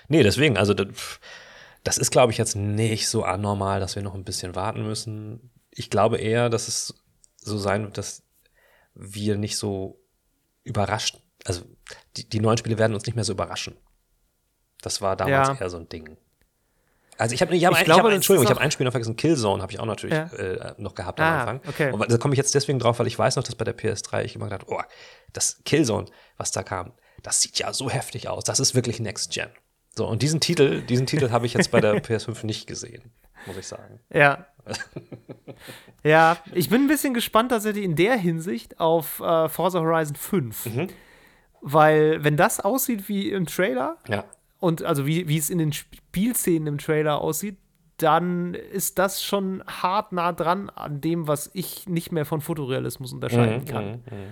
Speaker 1: Nee, deswegen, also das, das ist, glaube ich, jetzt nicht so anormal, dass wir noch ein bisschen warten müssen. Ich glaube eher, dass es so sein wird, dass wir nicht so überrascht also die, die neuen Spiele werden uns nicht mehr so überraschen. Das war damals ja. eher so ein Ding. Also ich habe ich hab, ich, ich hab, Entschuldigung, ich habe ein Spiel noch vergessen, Killzone habe ich auch natürlich ja. äh, noch gehabt am ah, Anfang.
Speaker 2: Okay.
Speaker 1: Und da komme ich jetzt deswegen drauf, weil ich weiß noch, dass bei der PS3 ich immer gedacht, oh, das Killzone, was da kam, das sieht ja so heftig aus. Das ist wirklich Next Gen. So und diesen Titel, diesen Titel habe ich jetzt bei der PS5 nicht gesehen, muss ich sagen.
Speaker 2: Ja. ja, ich bin ein bisschen gespannt tatsächlich in der Hinsicht auf äh, Forza Horizon 5. Mhm. Weil, wenn das aussieht wie im Trailer,
Speaker 1: ja.
Speaker 2: und also wie, wie es in den Spielszenen im Trailer aussieht, dann ist das schon hart nah dran an dem, was ich nicht mehr von Fotorealismus unterscheiden mhm, kann. Mhm, mhm.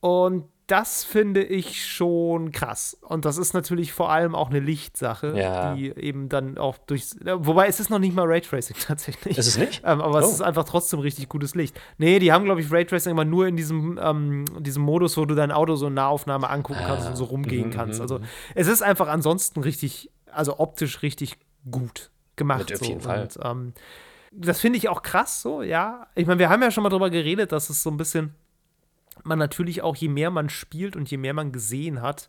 Speaker 2: und das finde ich schon krass. Und das ist natürlich vor allem auch eine Lichtsache,
Speaker 1: Ja.
Speaker 2: die eben dann auch durch. Wobei es ist noch nicht mal Raytracing tatsächlich.
Speaker 1: Ist es nicht?
Speaker 2: Ähm, aber
Speaker 1: Oh.
Speaker 2: es ist einfach trotzdem richtig gutes Licht. Nee, die haben, glaube ich, Raytracing immer nur in diesem, ähm, diesem Modus, wo du dein Auto so in Nahaufnahme angucken kannst
Speaker 1: Ah.
Speaker 2: und so rumgehen
Speaker 1: Mhm,
Speaker 2: kannst.
Speaker 1: mhm,
Speaker 2: Also
Speaker 1: mhm.
Speaker 2: es ist einfach ansonsten richtig, also optisch richtig gut gemacht.
Speaker 1: Mit auf
Speaker 2: so.
Speaker 1: jeden Fall.
Speaker 2: Und, ähm, das finde ich auch krass so, ja. Ich meine, wir haben ja schon mal drüber geredet, dass es so ein bisschen man natürlich auch, je mehr man spielt und je mehr man gesehen hat,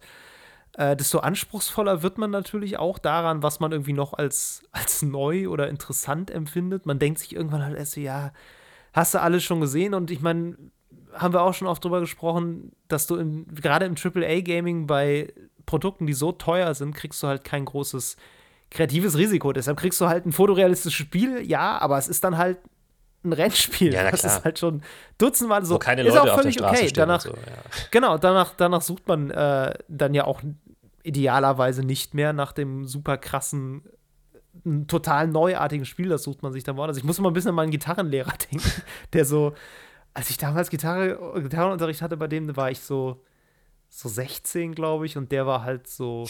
Speaker 2: äh, desto anspruchsvoller wird man natürlich auch daran, was man irgendwie noch als, als neu oder interessant empfindet. Man denkt sich irgendwann halt erst so, ja, hast du alles schon gesehen? Und ich meine, haben wir auch schon oft drüber gesprochen, dass du gerade im AAA-Gaming bei Produkten, die so teuer sind, kriegst du halt kein großes kreatives Risiko. Deshalb kriegst du halt ein fotorealistisches Spiel, ja, aber es ist dann halt ein Rennspiel.
Speaker 1: Ja,
Speaker 2: das ist halt schon dutzendmal so.
Speaker 1: Wo keine
Speaker 2: ist
Speaker 1: Leute
Speaker 2: auch
Speaker 1: auf der
Speaker 2: völlig okay. Danach,
Speaker 1: so, ja.
Speaker 2: Genau, danach, danach sucht man äh, dann ja auch idealerweise nicht mehr nach dem super krassen, total neuartigen Spiel, das sucht man sich dann woanders. Ich muss immer ein bisschen an meinen Gitarrenlehrer denken, der so, als ich damals Gitarre, Gitarrenunterricht hatte bei dem, war ich so, so 16, glaube ich, und der war halt so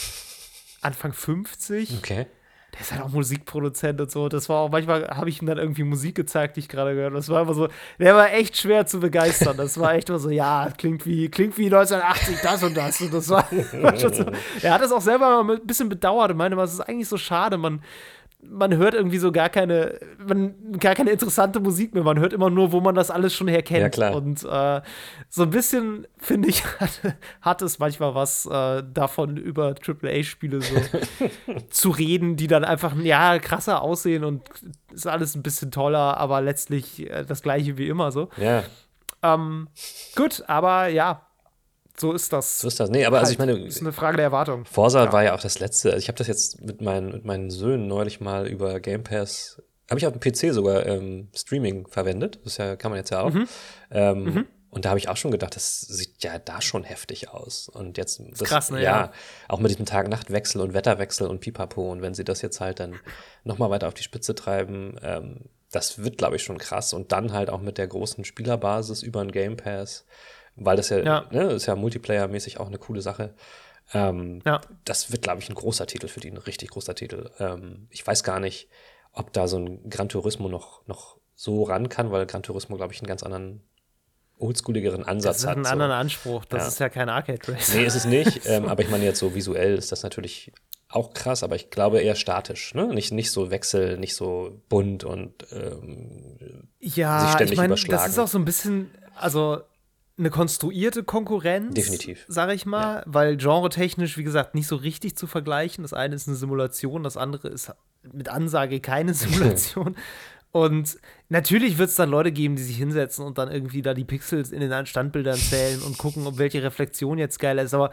Speaker 2: Anfang 50
Speaker 1: Okay.
Speaker 2: Der ist halt auch Musikproduzent und so. Das war auch, manchmal habe ich ihm dann irgendwie Musik gezeigt, die ich gerade gehört habe. Das war einfach so, der war echt schwer zu begeistern. Das war echt immer so, ja, klingt wie, klingt wie 1980, das und das. Und das war, war schon so. Er hat das auch selber mal ein bisschen bedauert und meinte, es ist eigentlich so schade, man, man hört irgendwie so gar keine, man, gar keine interessante Musik mehr. Man hört immer nur, wo man das alles schon herkennt.
Speaker 1: Ja, klar.
Speaker 2: Und äh, so ein bisschen, finde ich, hat, hat es manchmal was äh, davon, über AAA-Spiele so zu reden, die dann einfach, ja, krasser aussehen und ist alles ein bisschen toller, aber letztlich äh, das gleiche wie immer so.
Speaker 1: Ja,
Speaker 2: Ähm, gut, aber ja, so ist das.
Speaker 1: so ist das. Nee, aber also ich
Speaker 2: halt.
Speaker 1: meine,
Speaker 2: ist eine Frage der Erwartung.
Speaker 1: Forza
Speaker 2: Ja.
Speaker 1: war ja auch das letzte. Also ich habe das jetzt mit meinen, mit meinen Söhnen neulich mal über Game Pass, habe ich auf dem PC sogar ähm, Streaming verwendet. Das ja, kann man jetzt ja auch.
Speaker 2: Mhm.
Speaker 1: Ähm, Und da habe ich auch schon gedacht, das sieht ja da schon heftig aus. Und jetzt, das,
Speaker 2: krass, ne?
Speaker 1: Ja,
Speaker 2: Ja.
Speaker 1: auch mit diesem Tag-Nacht-Wechsel und Wetterwechsel und Pipapo. Und wenn sie das jetzt halt dann nochmal weiter auf die Spitze treiben, ähm, das wird, glaube ich, schon krass. Und dann halt auch mit der großen Spielerbasis über den Game Pass, weil das ja,
Speaker 2: Ja.
Speaker 1: Ne, ist ja Multiplayer-mäßig auch eine coole Sache. Ähm,
Speaker 2: Ja.
Speaker 1: das wird, glaube ich, ein großer Titel für die, ein richtig großer Titel. Ähm, ich weiß gar nicht, ob da so ein Gran Turismo noch, noch so ran kann, weil Gran Turismo, glaube ich, einen ganz anderen, oldschooligeren Ansatz
Speaker 2: Das hat einen
Speaker 1: so.
Speaker 2: anderen Anspruch. Das
Speaker 1: Ja.
Speaker 2: ist ja kein Arcade-Race.
Speaker 1: Nee, ist es nicht. ähm, aber ich meine jetzt so visuell ist das natürlich auch krass, aber ich glaube eher statisch, ne? Nicht, nicht so Wechsel, nicht so bunt und ähm, sich
Speaker 2: Ja,
Speaker 1: ständig
Speaker 2: ich meine, das
Speaker 1: überschlagen.
Speaker 2: ist auch so ein bisschen, also eine konstruierte Konkurrenz.
Speaker 1: Definitiv.
Speaker 2: Sage ich mal, weil genretechnisch, wie gesagt, nicht so richtig zu vergleichen. Das eine ist eine Simulation, das andere ist mit Ansage keine Simulation. Und natürlich wird es dann Leute geben, die sich hinsetzen und dann irgendwie da die Pixels in den Standbildern zählen und gucken, ob welche Reflexion jetzt geiler ist. Aber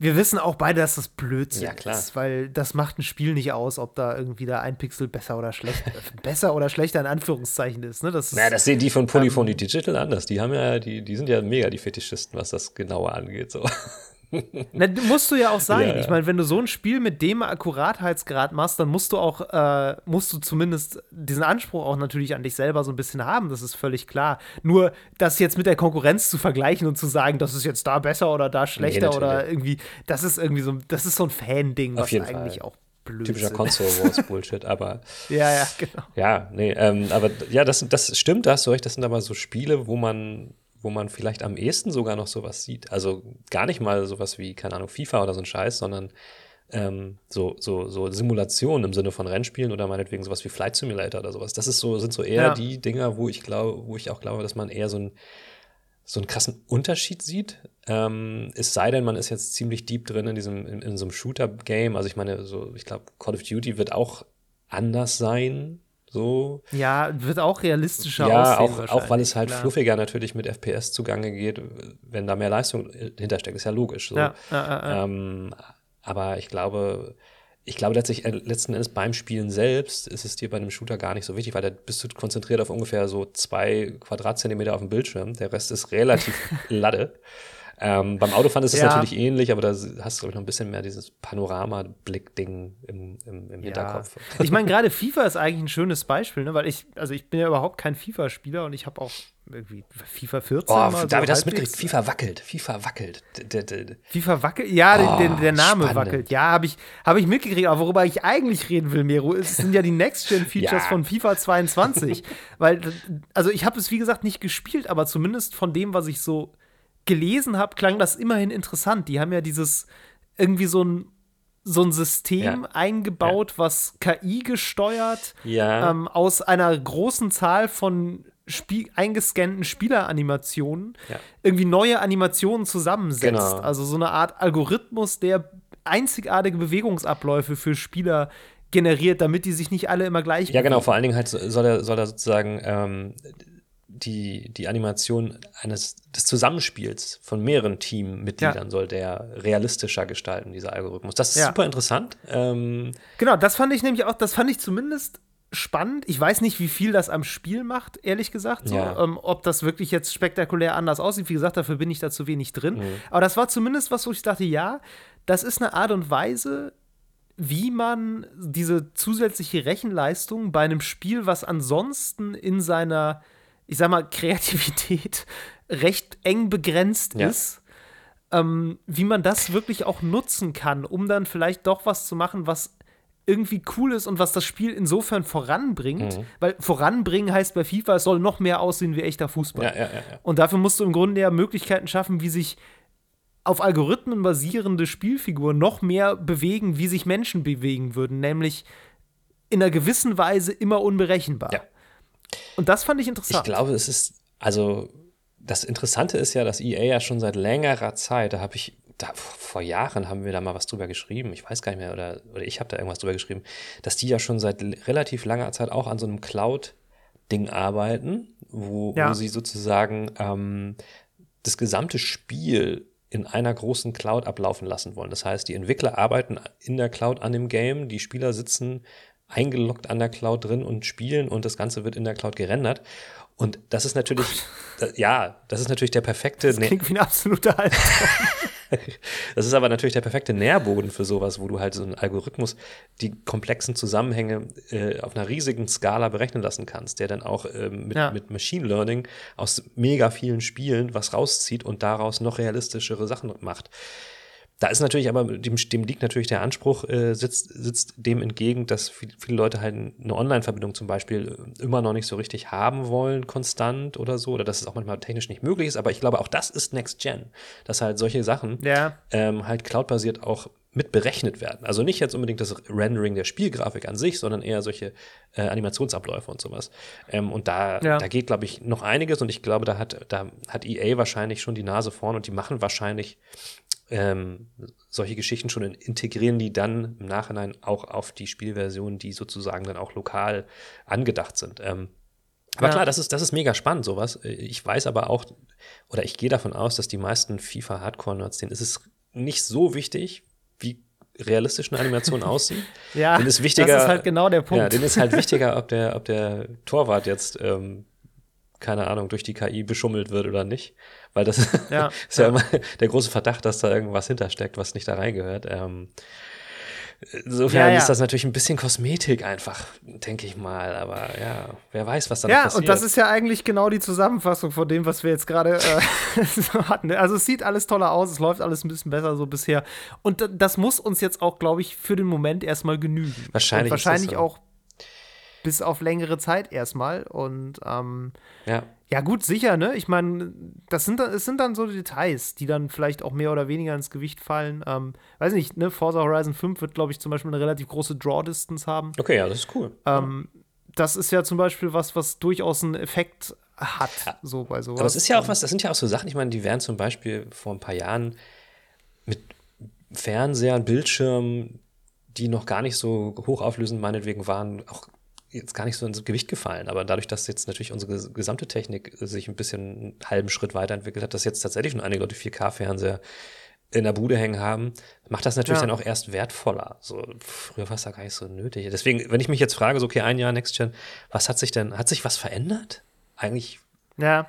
Speaker 2: wir wissen auch beide, dass das Blödsinn
Speaker 1: Ja, klar.
Speaker 2: ist, weil das macht ein Spiel nicht aus, ob da irgendwie da ein Pixel besser oder schlecht, besser oder schlechter in Anführungszeichen ist. Ne? Das ist
Speaker 1: naja, das sehen die von Polyphony Digital anders. Die haben ja, die, die sind ja mega die Fetischisten, was das genauer angeht. So.
Speaker 2: Na, musst du ja auch sein.
Speaker 1: Ja, ja.
Speaker 2: Ich meine, wenn du so ein Spiel mit dem Akkuratheitsgrad machst, dann musst du auch, äh, musst du zumindest diesen Anspruch auch natürlich an dich selber so ein bisschen haben. Das ist völlig klar. Nur das jetzt mit der Konkurrenz zu vergleichen und zu sagen, das ist jetzt da besser oder da schlechter
Speaker 1: natürlich.
Speaker 2: oder irgendwie, das ist irgendwie so, das ist so ein Fan-Ding,
Speaker 1: Auf
Speaker 2: was eigentlich
Speaker 1: Fall.
Speaker 2: auch blöd
Speaker 1: Typischer
Speaker 2: ist.
Speaker 1: Console Wars Bullshit, aber
Speaker 2: Ja, ja, genau.
Speaker 1: Ja, nee, ähm, aber ja, das, das stimmt, da hast du recht, das sind aber so Spiele, wo man, wo man vielleicht am ehesten sogar noch sowas sieht. Also gar nicht mal sowas wie, keine Ahnung, FIFA oder so ein Scheiß, sondern ähm, so, so, so Simulationen im Sinne von Rennspielen oder meinetwegen sowas wie Flight Simulator oder sowas. Das ist so, sind so eher
Speaker 2: Ja.
Speaker 1: die Dinger, wo ich glaube, wo ich auch glaube, dass man eher so, ein, so einen krassen Unterschied sieht. Ähm, es sei denn, man ist jetzt ziemlich deep drin in diesem, in, in so einem Shooter-Game. Also ich meine, so, ich glaube, Call of Duty wird auch anders sein. So,
Speaker 2: Ja, wird auch realistischer
Speaker 1: ja,
Speaker 2: aussehen.
Speaker 1: auch, auch weil es halt
Speaker 2: klar.
Speaker 1: fluffiger natürlich mit FPS zugange geht, wenn da mehr Leistung hintersteckt, ist ja logisch. So.
Speaker 2: Ja, ja, ja.
Speaker 1: Ähm, aber ich glaube, ich glaube letztlich, äh, letzten Endes beim Spielen selbst ist es dir bei einem Shooter gar nicht so wichtig, weil da bist du konzentriert auf ungefähr so zwei Quadratzentimeter auf dem Bildschirm. Der Rest ist relativ ladde. Ähm, beim Autofahren ist es ja. natürlich ähnlich, aber da hast du, glaube ich, noch ein bisschen mehr dieses Panorama-Blick-Ding im, im, im Hinterkopf.
Speaker 2: Ja. Ich meine, gerade FIFA ist eigentlich ein schönes Beispiel, ne? weil ich, also ich bin ja überhaupt kein FIFA-Spieler und ich habe auch irgendwie FIFA 14.
Speaker 1: Oh, mal David, so hast mitgekriegt? FIFA wackelt. FIFA wackelt. D
Speaker 2: FIFA wackelt? Ja, oh, der, der, Name spannend. wackelt. Ja, habe ich, hab ich mitgekriegt. Aber worüber ich eigentlich reden will, Mero, es sind ja die Next-Gen-Features ja. von FIFA 22. Weil, also ich habe es, wie gesagt, nicht gespielt, aber zumindest von dem, was ich so gelesen habe, klang das immerhin interessant. Die haben ja dieses irgendwie so ein so ein System ja. eingebaut, ja. was KI gesteuert
Speaker 1: ja.
Speaker 2: ähm, aus einer großen Zahl von Spiel eingescannten Spieleranimationen irgendwie neue Animationen zusammensetzt. Genau. Also so eine Art Algorithmus, der einzigartige Bewegungsabläufe für Spieler generiert, damit die sich nicht alle immer gleich
Speaker 1: Ja, genau, vor allen Dingen halt soll er, soll er sozusagen ähm, die, die Animation eines des Zusammenspiels von mehreren Teammitgliedern ja. soll der realistischer gestalten, dieser Algorithmus. Das ist ja. super interessant. Ähm,
Speaker 2: genau, das fand ich nämlich auch, das fand ich zumindest spannend. Ich weiß nicht, wie viel das am Spiel macht, ehrlich gesagt. So. Ja. Ähm, ob das wirklich jetzt spektakulär anders aussieht. Wie gesagt, dafür bin ich da zu wenig drin. Mhm. Aber das war zumindest was, wo ich dachte, ja, das ist eine Art und Weise, wie man diese zusätzliche Rechenleistung bei einem Spiel, was ansonsten in seiner, ich sag mal, Kreativität recht eng begrenzt ja. ist, ähm, wie man das wirklich auch nutzen kann, um dann vielleicht doch was zu machen, was irgendwie cool ist und was das Spiel insofern voranbringt. Mhm. Weil voranbringen heißt bei FIFA, es soll noch mehr aussehen wie echter Fußball.
Speaker 1: Ja, ja,
Speaker 2: und dafür musst du im Grunde ja Möglichkeiten schaffen, wie sich auf Algorithmen basierende Spielfiguren noch mehr bewegen, wie sich Menschen bewegen würden, nämlich in einer gewissen Weise immer unberechenbar. Ja. Und das fand ich interessant.
Speaker 1: Ich glaube, es ist, also das Interessante ist ja, dass EA ja schon seit längerer Zeit, da habe ich da, vor Jahren haben wir da mal was drüber geschrieben, ich weiß gar nicht mehr, oder, oder ich habe da irgendwas drüber geschrieben, dass die ja schon seit relativ langer Zeit auch an so einem Cloud-Ding arbeiten, wo, ja. wo sie sozusagen ähm, das gesamte Spiel in einer großen Cloud ablaufen lassen wollen. Das heißt, die Entwickler arbeiten in der Cloud an dem Game, die Spieler sitzen eingeloggt an der Cloud drin und spielen und das Ganze wird in der Cloud gerendert. Und das ist natürlich, ja, das ist natürlich der perfekte.
Speaker 2: Das klingt wie ein absoluter Albtraum.
Speaker 1: Das ist aber natürlich der perfekte Nährboden für sowas, wo du halt so einen Algorithmus die komplexen Zusammenhänge äh, auf einer riesigen Skala berechnen lassen kannst, der dann auch ähm, mit, ja. mit Machine Learning aus mega vielen Spielen was rauszieht und daraus noch realistischere Sachen macht. Da ist natürlich aber, dem, dem liegt natürlich der Anspruch, äh, sitzt, sitzt dem entgegen, dass viele, viele Leute halt eine Online-Verbindung zum Beispiel äh, immer noch nicht so richtig haben wollen, konstant oder so, oder dass es auch manchmal technisch nicht möglich ist. Aber ich glaube, auch das ist Next Gen, dass halt solche Sachen
Speaker 2: ja.
Speaker 1: ähm, halt cloudbasiert auch mit berechnet werden. Also nicht jetzt unbedingt das Rendering der Spielgrafik an sich, sondern eher solche äh, Animationsabläufe und sowas. Ähm, und da, ja. da geht, glaube ich, noch einiges und ich glaube, da hat, da hat EA wahrscheinlich schon die Nase vorn und die machen wahrscheinlich ähm, solche Geschichten schon integrieren, die dann im Nachhinein auch auf die Spielversion, die sozusagen dann auch lokal angedacht sind. Ähm, aber ja. klar, das ist, das ist mega spannend, sowas. Ich weiß aber auch, oder ich gehe davon aus, dass die meisten FIFA-Hardcore-Nerds, denen ist es nicht so wichtig, wie realistisch eine Animation aussieht.
Speaker 2: ja,
Speaker 1: denen ist wichtiger, das
Speaker 2: ist halt genau der Punkt.
Speaker 1: Ja, denen ist halt wichtiger, ob der, ob der Torwart jetzt, ähm, keine Ahnung, durch die KI beschummelt wird oder nicht. Weil das ja, ist ja, ja, immer der große Verdacht, dass da irgendwas hintersteckt, was nicht da reingehört. Ähm, Insofern ja, ist das natürlich ein bisschen Kosmetik einfach, denke ich mal. Aber ja, wer weiß, was da passiert.
Speaker 2: Ja, und das ist ja eigentlich genau die Zusammenfassung von dem, was wir jetzt gerade äh, so hatten. Also es sieht alles toller aus, es läuft alles ein bisschen besser so bisher. Und das muss uns jetzt auch, glaube ich, für den Moment erstmal genügen.
Speaker 1: Wahrscheinlich.
Speaker 2: Und wahrscheinlich so. auch bis auf längere Zeit erstmal. Und ähm,
Speaker 1: ja.
Speaker 2: Ja, gut, sicher, ne? Ich meine, das sind, das sind dann so Details, die dann vielleicht auch mehr oder weniger ins Gewicht fallen. Ähm, weiß nicht, ne? Forza Horizon 5 wird, glaube ich, zum Beispiel eine relativ große Draw-Distance haben.
Speaker 1: Okay, ja, das ist cool.
Speaker 2: Ähm, das ist ja zum Beispiel was, was durchaus einen Effekt hat, ja. so bei sowas.
Speaker 1: Aber es ist ja auch was, das sind ja auch so Sachen, ich meine, die wären zum Beispiel vor ein paar Jahren mit Fernsehern, Bildschirmen, die noch gar nicht so hochauflösend meinetwegen waren, auch jetzt gar nicht so ins Gewicht gefallen. Aber dadurch, dass jetzt natürlich unsere gesamte Technik sich ein bisschen einen halben Schritt weiterentwickelt hat, dass jetzt tatsächlich schon einige Leute 4K-Fernseher in der Bude hängen haben, macht das natürlich ja. dann auch erst wertvoller. So, früher war es da gar nicht so nötig. Deswegen, wenn ich mich jetzt frage, so, okay, ein Jahr Next Gen, was hat sich denn, hat sich was verändert? Eigentlich.
Speaker 2: Ja.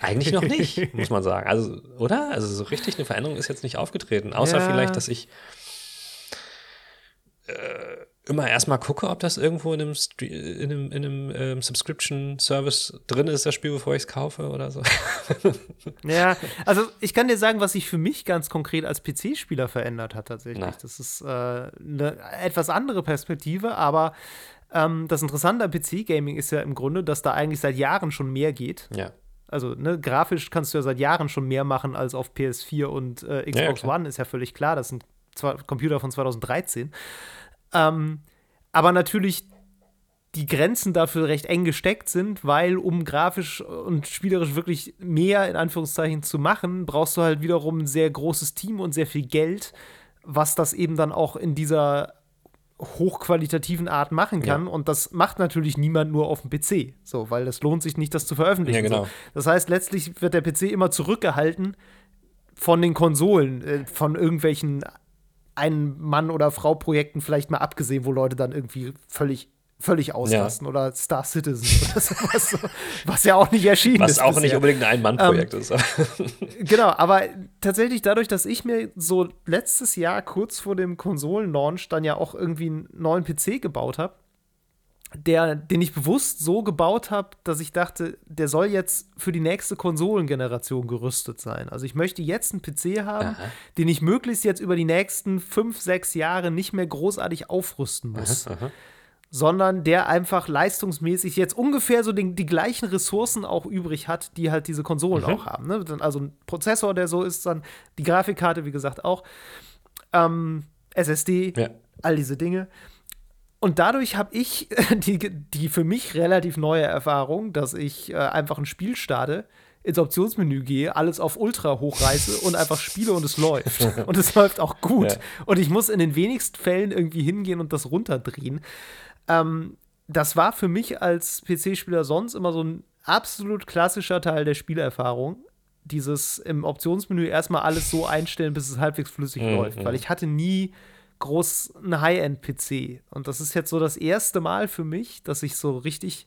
Speaker 1: Eigentlich noch nicht, muss man sagen. Also, oder? Also so richtig eine Veränderung ist jetzt nicht aufgetreten. Außer
Speaker 2: Ja.
Speaker 1: vielleicht, dass ich äh, immer erstmal gucke, ob das irgendwo in einem, Stre- in einem, in einem ähm, Subscription-Service drin ist, das Spiel, bevor ich es kaufe oder so.
Speaker 2: Ja, also ich kann dir sagen, was sich für mich ganz konkret als PC-Spieler verändert hat tatsächlich.
Speaker 1: Na.
Speaker 2: Das ist äh, eine etwas andere Perspektive, aber ähm, das Interessante am PC-Gaming ist ja im Grunde, dass da eigentlich seit Jahren schon mehr geht.
Speaker 1: ja.
Speaker 2: Also ne, grafisch kannst du ja seit Jahren schon mehr machen als auf PS4 und äh,
Speaker 1: Ja, ja,
Speaker 2: Xbox
Speaker 1: klar.
Speaker 2: One, ist ja völlig klar. Das sind Computer von 2013. Ähm, aber natürlich die Grenzen dafür recht eng gesteckt sind, weil um grafisch und spielerisch wirklich mehr in Anführungszeichen zu machen, brauchst du halt wiederum ein sehr großes Team und sehr viel Geld, was das eben dann auch in dieser hochqualitativen Art machen kann. Und das macht natürlich niemand nur auf dem PC, so, weil es lohnt sich nicht, das zu veröffentlichen.
Speaker 1: Ja, genau.
Speaker 2: So. Das heißt, letztlich wird der PC immer zurückgehalten von den Konsolen, äh, von irgendwelchen Ein-Mann- oder Frau-Projekten vielleicht mal abgesehen, wo Leute dann irgendwie völlig völlig ausrasten oder Star Citizen oder sowas, so, was ja auch nicht erschienen
Speaker 1: Was
Speaker 2: ist.
Speaker 1: auch nicht
Speaker 2: bisher.
Speaker 1: unbedingt ein Ein-Mann-Projekt
Speaker 2: Ähm,
Speaker 1: ist.
Speaker 2: Genau, aber tatsächlich dadurch, dass ich mir so letztes Jahr kurz vor dem Konsolenlaunch dann ja auch irgendwie einen neuen PC gebaut habe, der, den ich bewusst so gebaut habe, dass ich dachte, der soll jetzt für die nächste Konsolengeneration gerüstet sein. Also ich möchte jetzt einen PC haben,
Speaker 1: Aha.
Speaker 2: den ich möglichst jetzt über die nächsten fünf, sechs Jahre nicht mehr großartig aufrüsten muss
Speaker 1: Aha.
Speaker 2: sondern der einfach leistungsmäßig jetzt ungefähr so den, die gleichen Ressourcen auch übrig hat, die halt diese Konsolen
Speaker 1: Mhm.
Speaker 2: auch haben. Ne? Also ein Prozessor, der so ist, dann die Grafikkarte, wie gesagt, auch. Ähm, SSD,
Speaker 1: Ja.
Speaker 2: all diese Dinge. Und dadurch habe ich die, die für mich relativ neue Erfahrung, dass ich äh, einfach ein Spiel starte, ins Optionsmenü gehe, alles auf Ultra hochreiße und einfach spiele und es läuft. Und es läuft auch gut.
Speaker 1: Ja.
Speaker 2: Und ich muss in den wenigsten Fällen irgendwie hingehen und das runterdrehen. Ähm, das war für mich als PC-Spieler sonst immer so ein absolut klassischer Teil der Spielerfahrung. Dieses im Optionsmenü erstmal alles so einstellen, bis es halbwegs flüssig
Speaker 1: Mhm,
Speaker 2: läuft. Weil ich hatte nie groß einen High-End-PC. Und das ist jetzt so das erste Mal für mich, dass ich so richtig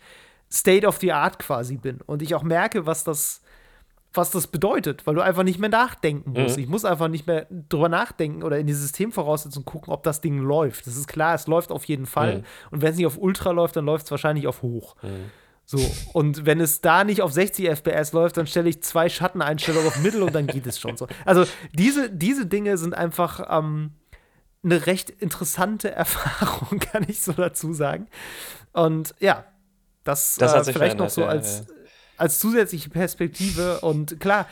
Speaker 2: State of the Art quasi bin. Und ich auch merke, was das, was das bedeutet, weil du einfach nicht mehr nachdenken musst. Ich muss einfach nicht mehr drüber nachdenken oder in die Systemvoraussetzungen gucken, ob das Ding läuft. Das ist klar, es läuft auf jeden Fall.
Speaker 1: Mhm.
Speaker 2: Und wenn es nicht auf Ultra läuft, dann läuft es wahrscheinlich auf Hoch. So, und wenn es da nicht auf 60 FPS läuft, dann stelle ich zwei Schatteneinstellungen auf Mittel und dann geht es schon so. Also diese, diese Dinge sind einfach ähm, eine recht interessante Erfahrung, kann ich so dazu sagen. Und ja, das,
Speaker 1: Das
Speaker 2: äh, vielleicht noch so
Speaker 1: ja,
Speaker 2: als, als zusätzliche Perspektive. Und klar,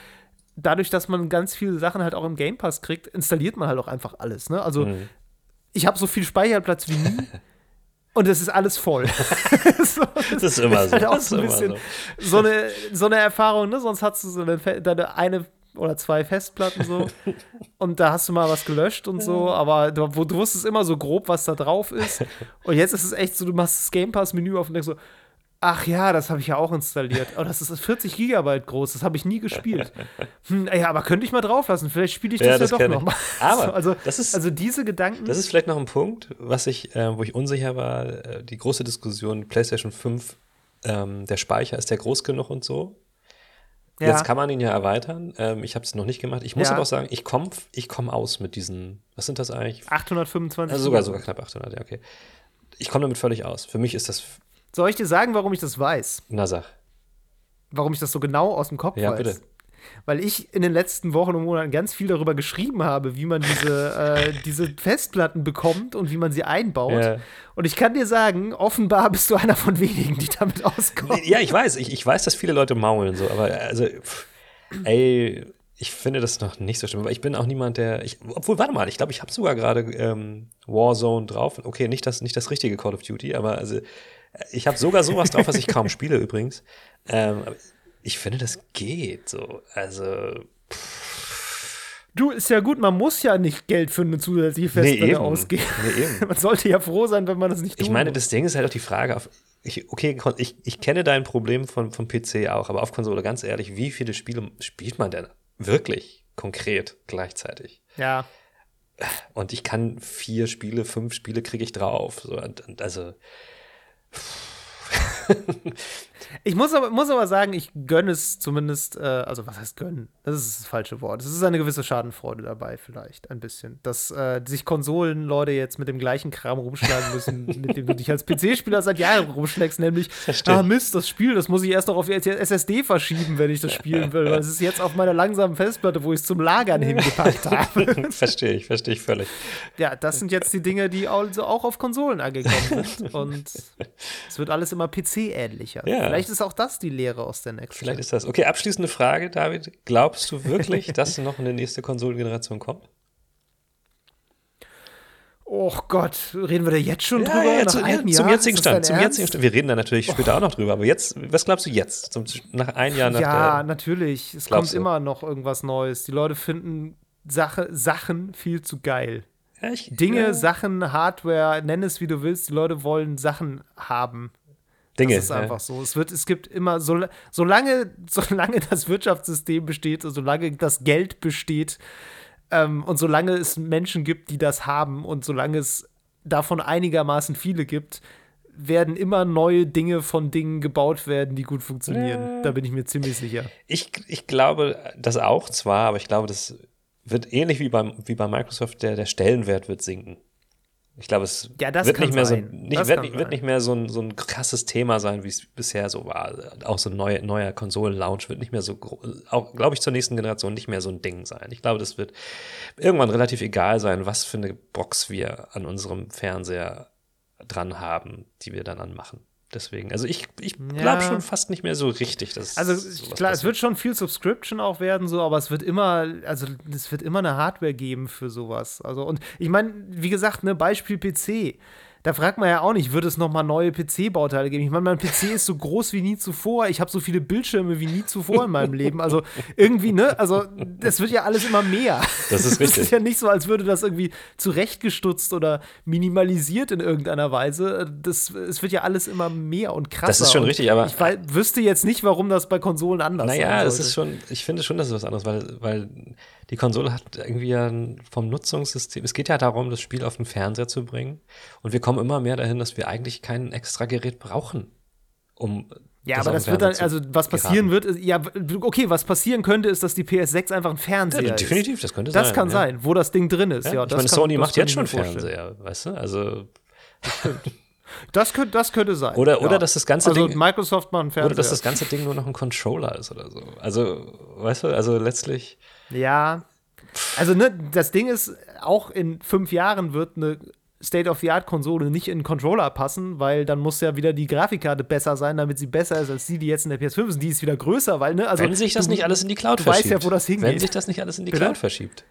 Speaker 2: dadurch, dass man ganz viele Sachen halt auch im Game Pass kriegt, installiert man halt auch einfach alles. Ne? Also
Speaker 1: Mhm.
Speaker 2: ich habe so viel Speicherplatz wie nie. Und es ist alles voll. so,
Speaker 1: Das ist immer so.
Speaker 2: halt auch
Speaker 1: Das ist
Speaker 2: so ein
Speaker 1: immer
Speaker 2: bisschen
Speaker 1: so.
Speaker 2: so eine, so eine Erfahrung, ne? Sonst hast du so eine, deine eine oder zwei Festplatten so und da hast du mal was gelöscht und so, aber du, wo, du wusstest immer so grob, was da drauf ist. Und jetzt ist es echt so, du machst das Game Pass Menü auf und denkst so, ach ja, das habe ich ja auch installiert. Oh, das ist 40 Gigabyte groß, das habe ich nie gespielt. Hm, ja, aber könnte ich mal drauf lassen, vielleicht spiele ich das
Speaker 1: Ja,
Speaker 2: ja,
Speaker 1: das
Speaker 2: doch
Speaker 1: kenn ich.
Speaker 2: noch mal.
Speaker 1: Aber
Speaker 2: so, also,
Speaker 1: das ist-
Speaker 2: also diese Gedanken.
Speaker 1: Das ist vielleicht noch ein Punkt, was ich, äh, wo ich unsicher war, äh, die große Diskussion, PlayStation 5, ähm, der Speicher, ist der groß genug und so?
Speaker 2: Ja.
Speaker 1: Jetzt kann man ihn ja erweitern. Ähm, ich habe es noch nicht gemacht. Ich muss
Speaker 2: Ja.
Speaker 1: aber auch sagen, ich komme ich komm aus mit diesen, was sind das eigentlich?
Speaker 2: 825
Speaker 1: Also sogar, sogar knapp 800, ja, okay. Ich komme damit völlig aus. Für mich ist das,
Speaker 2: Soll ich dir sagen, warum ich das weiß?
Speaker 1: na sag.
Speaker 2: Warum ich das so genau aus dem Kopf
Speaker 1: Ja,
Speaker 2: weiß?
Speaker 1: bitte.
Speaker 2: Weil ich in den letzten Wochen und Monaten ganz viel darüber geschrieben habe, wie man diese, äh, diese Festplatten bekommt und wie man sie einbaut.
Speaker 1: Ja.
Speaker 2: Und ich kann dir sagen, offenbar bist du einer von wenigen, die damit auskommen.
Speaker 1: Ja, ich weiß, ich, ich weiß, dass viele Leute maulen so, aber also, pff, ey, ich finde das noch nicht so schlimm. Aber ich bin auch niemand, der, ich, obwohl, warte mal, ich glaube, ich habe sogar gerade ähm, Warzone drauf. Okay, nicht das, nicht das richtige Call of Duty, aber also, ich habe sogar sowas drauf, was ich kaum spiele übrigens. Ähm, ich finde, das geht so. Also,
Speaker 2: Du, ist ja gut, man muss ja nicht Geld für eine zusätzliche Festplatte ausgeben.
Speaker 1: Nee, eben.
Speaker 2: Man sollte ja froh sein, wenn man das nicht tut.
Speaker 1: Ich meine, das Ding ist halt auch die Frage, auf, ich, okay, ich, ich kenne dein Problem von, vom PC auch, aber auf Konsole, ganz ehrlich, wie viele Spiele spielt man denn wirklich konkret gleichzeitig?
Speaker 2: Ja,
Speaker 1: Und ich kann vier Spiele, fünf Spiele kriege ich drauf. So, also,
Speaker 2: ich muss aber, muss aber sagen, ich gönne es zumindest, äh, also was heißt gönnen? Das ist das falsche Wort. Es ist eine gewisse Schadenfreude dabei, vielleicht, ein bisschen. Dass äh, sich Konsolen-Leute jetzt mit dem gleichen Kram rumschlagen müssen, mit dem du dich als PC-Spieler seit Jahren rumschlägst, nämlich, ah Mist, das Spiel, das muss ich erst noch auf SSD verschieben, wenn ich das spielen will, weil es ist jetzt auf meiner langsamen Festplatte, wo ich es zum Lagern hingepackt habe.
Speaker 1: verstehe ich, verstehe ich völlig.
Speaker 2: Ja, das sind jetzt die Dinge, die also auch auf Konsolen angekommen sind. Und es wird alles immer PC-ähnlicher. Ja. Vielleicht ist auch das die Lehre aus der Next.
Speaker 1: Vielleicht ist das. Okay, abschließende Frage, David. Glaubst du wirklich, dass noch eine nächste Konsolengeneration kommt?
Speaker 2: Oh Gott, reden wir da jetzt schon ja, drüber?
Speaker 1: Ja, zu, ja, zum jetzigen Stand. Zum jetzigen Stand. Wir reden da natürlich später oh. auch noch drüber. Aber jetzt, was glaubst du jetzt? Zum, nach einem Jahr nach
Speaker 2: Ja, natürlich. Es kommt du? immer noch irgendwas Neues. Die Leute finden Sache, Sachen viel zu geil. Ich, Dinge, ja. Sachen, Hardware, nenn es wie du willst. Die Leute wollen Sachen haben. Dinge. Das ist einfach ja. so. Es, wird, es gibt immer, so, solange, solange das Wirtschaftssystem besteht, solange das Geld besteht ähm, und solange es Menschen gibt, die das haben und solange es davon einigermaßen viele gibt, werden immer neue Dinge von Dingen gebaut werden, die gut funktionieren. Ja. Da bin ich mir ziemlich sicher.
Speaker 1: Ich, ich glaube das auch zwar, aber ich glaube, das wird ähnlich wie, beim, wie bei Microsoft, der, der Stellenwert wird sinken. Ich glaube, es
Speaker 2: ja,
Speaker 1: wird, nicht mehr, so, nicht, wird, wird nicht mehr so ein, so ein krasses Thema sein, wie es bisher so war. Auch so ein neuer, neuer Konsolen-Lounge wird nicht mehr so, auch glaube ich zur nächsten Generation nicht mehr so ein Ding sein. Ich glaube, das wird irgendwann relativ egal sein, was für eine Box wir an unserem Fernseher dran haben, die wir dann anmachen. Deswegen, also ich, ich glaube ja. schon fast nicht mehr so richtig. Dass
Speaker 2: also klar, passiert. es wird schon viel Subscription auch werden, so, aber es wird immer, also es wird immer eine Hardware geben für sowas. Also, und ich meine, wie gesagt, ne, Beispiel PC da fragt man ja auch nicht, wird es nochmal neue PC-Bauteile geben? Ich meine, mein PC ist so groß wie nie zuvor. Ich habe so viele Bildschirme wie nie zuvor in meinem Leben. Also irgendwie, ne? Also das wird ja alles immer mehr.
Speaker 1: Das ist richtig.
Speaker 2: Es ist ja nicht so, als würde das irgendwie zurechtgestutzt oder minimalisiert in irgendeiner Weise. Das, es wird ja alles immer mehr und krasser.
Speaker 1: Das ist schon richtig, aber.
Speaker 2: Ich weiß, wüsste jetzt nicht, warum das bei Konsolen anders ist.
Speaker 1: Naja, es ist schon, ich finde schon, dass es was anderes, weil, weil die Konsole hat irgendwie ja vom Nutzungssystem, es geht ja darum, das Spiel auf den Fernseher zu bringen. Und wir kommen immer mehr dahin, dass wir eigentlich kein extra Gerät brauchen, um
Speaker 2: ja, aber das wird dann, also was passieren geraten. wird, ist, ja, okay, was passieren könnte, ist, dass die PS6 einfach ein Fernseher
Speaker 1: ja, definitiv, das könnte
Speaker 2: das
Speaker 1: sein.
Speaker 2: Das kann ja. sein, wo das Ding drin ist, ja. ja
Speaker 1: ich meine, Sony macht jetzt schon Fernseher, weißt du? Also.
Speaker 2: Das könnte, das könnte sein.
Speaker 1: Oder, ja. oder dass das ganze
Speaker 2: also
Speaker 1: Ding.
Speaker 2: Microsoft macht einen Fernseher.
Speaker 1: Oder dass das ganze Ding nur noch ein Controller ist oder so. Also, weißt du, also letztlich.
Speaker 2: Ja, also, ne, das Ding ist, auch in fünf Jahren wird eine State-of-the-Art-Konsole nicht in einen Controller passen, weil dann muss ja wieder die Grafikkarte besser sein, damit sie besser ist als die, die jetzt in der PS5 ist. Die ist wieder größer, weil, ne? Also,
Speaker 1: Wenn sich das
Speaker 2: du,
Speaker 1: nicht alles in die Cloud
Speaker 2: du
Speaker 1: verschiebt.
Speaker 2: Du weißt ja, wo das hingeht.
Speaker 1: Wenn sich das nicht alles in die Bitte? Cloud verschiebt.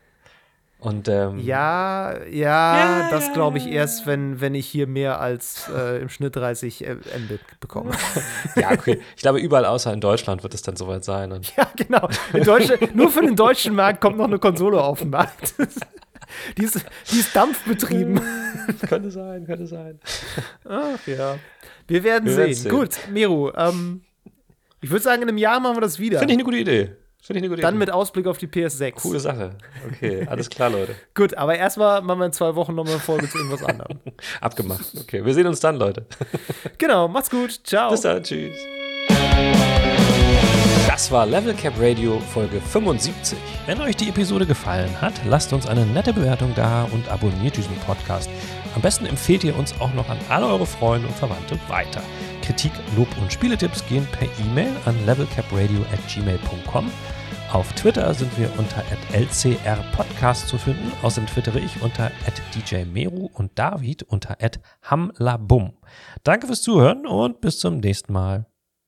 Speaker 1: Und, ähm,
Speaker 2: ja, ja, ja, das glaube ich erst, wenn, wenn ich hier mehr als äh, im Schnitt 30 Mbit bekomme.
Speaker 1: ja, okay. Ich glaube, überall außer in Deutschland wird es dann soweit sein. Und
Speaker 2: ja, genau. nur für den deutschen Markt kommt noch eine Konsole auf den Markt. die, ist, die ist dampfbetrieben.
Speaker 1: könnte sein, könnte sein.
Speaker 2: Ach ja. Wir werden wir sehen. sehen. Gut, Meru, ähm, ich würde sagen, in einem Jahr machen wir das wieder.
Speaker 1: Finde ich eine gute Idee. Finde ich eine gute
Speaker 2: Dann
Speaker 1: Idee.
Speaker 2: mit Ausblick auf die PS6.
Speaker 1: Coole Sache. Okay, alles klar, Leute.
Speaker 2: Gut, aber erstmal machen wir in zwei Wochen nochmal eine Folge zu irgendwas anderem.
Speaker 1: Abgemacht. Okay, wir sehen uns dann, Leute.
Speaker 2: genau, macht's gut. Ciao.
Speaker 1: Bis dann, tschüss. Das war Level Cap Radio Folge 75. Wenn euch die Episode gefallen hat, lasst uns eine nette Bewertung da und abonniert diesen Podcast. Am besten empfehlt ihr uns auch noch an alle eure Freunde und Verwandte weiter. Kritik, Lob und Spieletipps gehen per E-Mail an levelcapradio@gmail.com. Auf Twitter sind wir unter @lcrpodcast zu finden. Außerdem twittere ich unter @djmeru und David unter @hamlabum. Danke fürs Zuhören und bis zum nächsten Mal.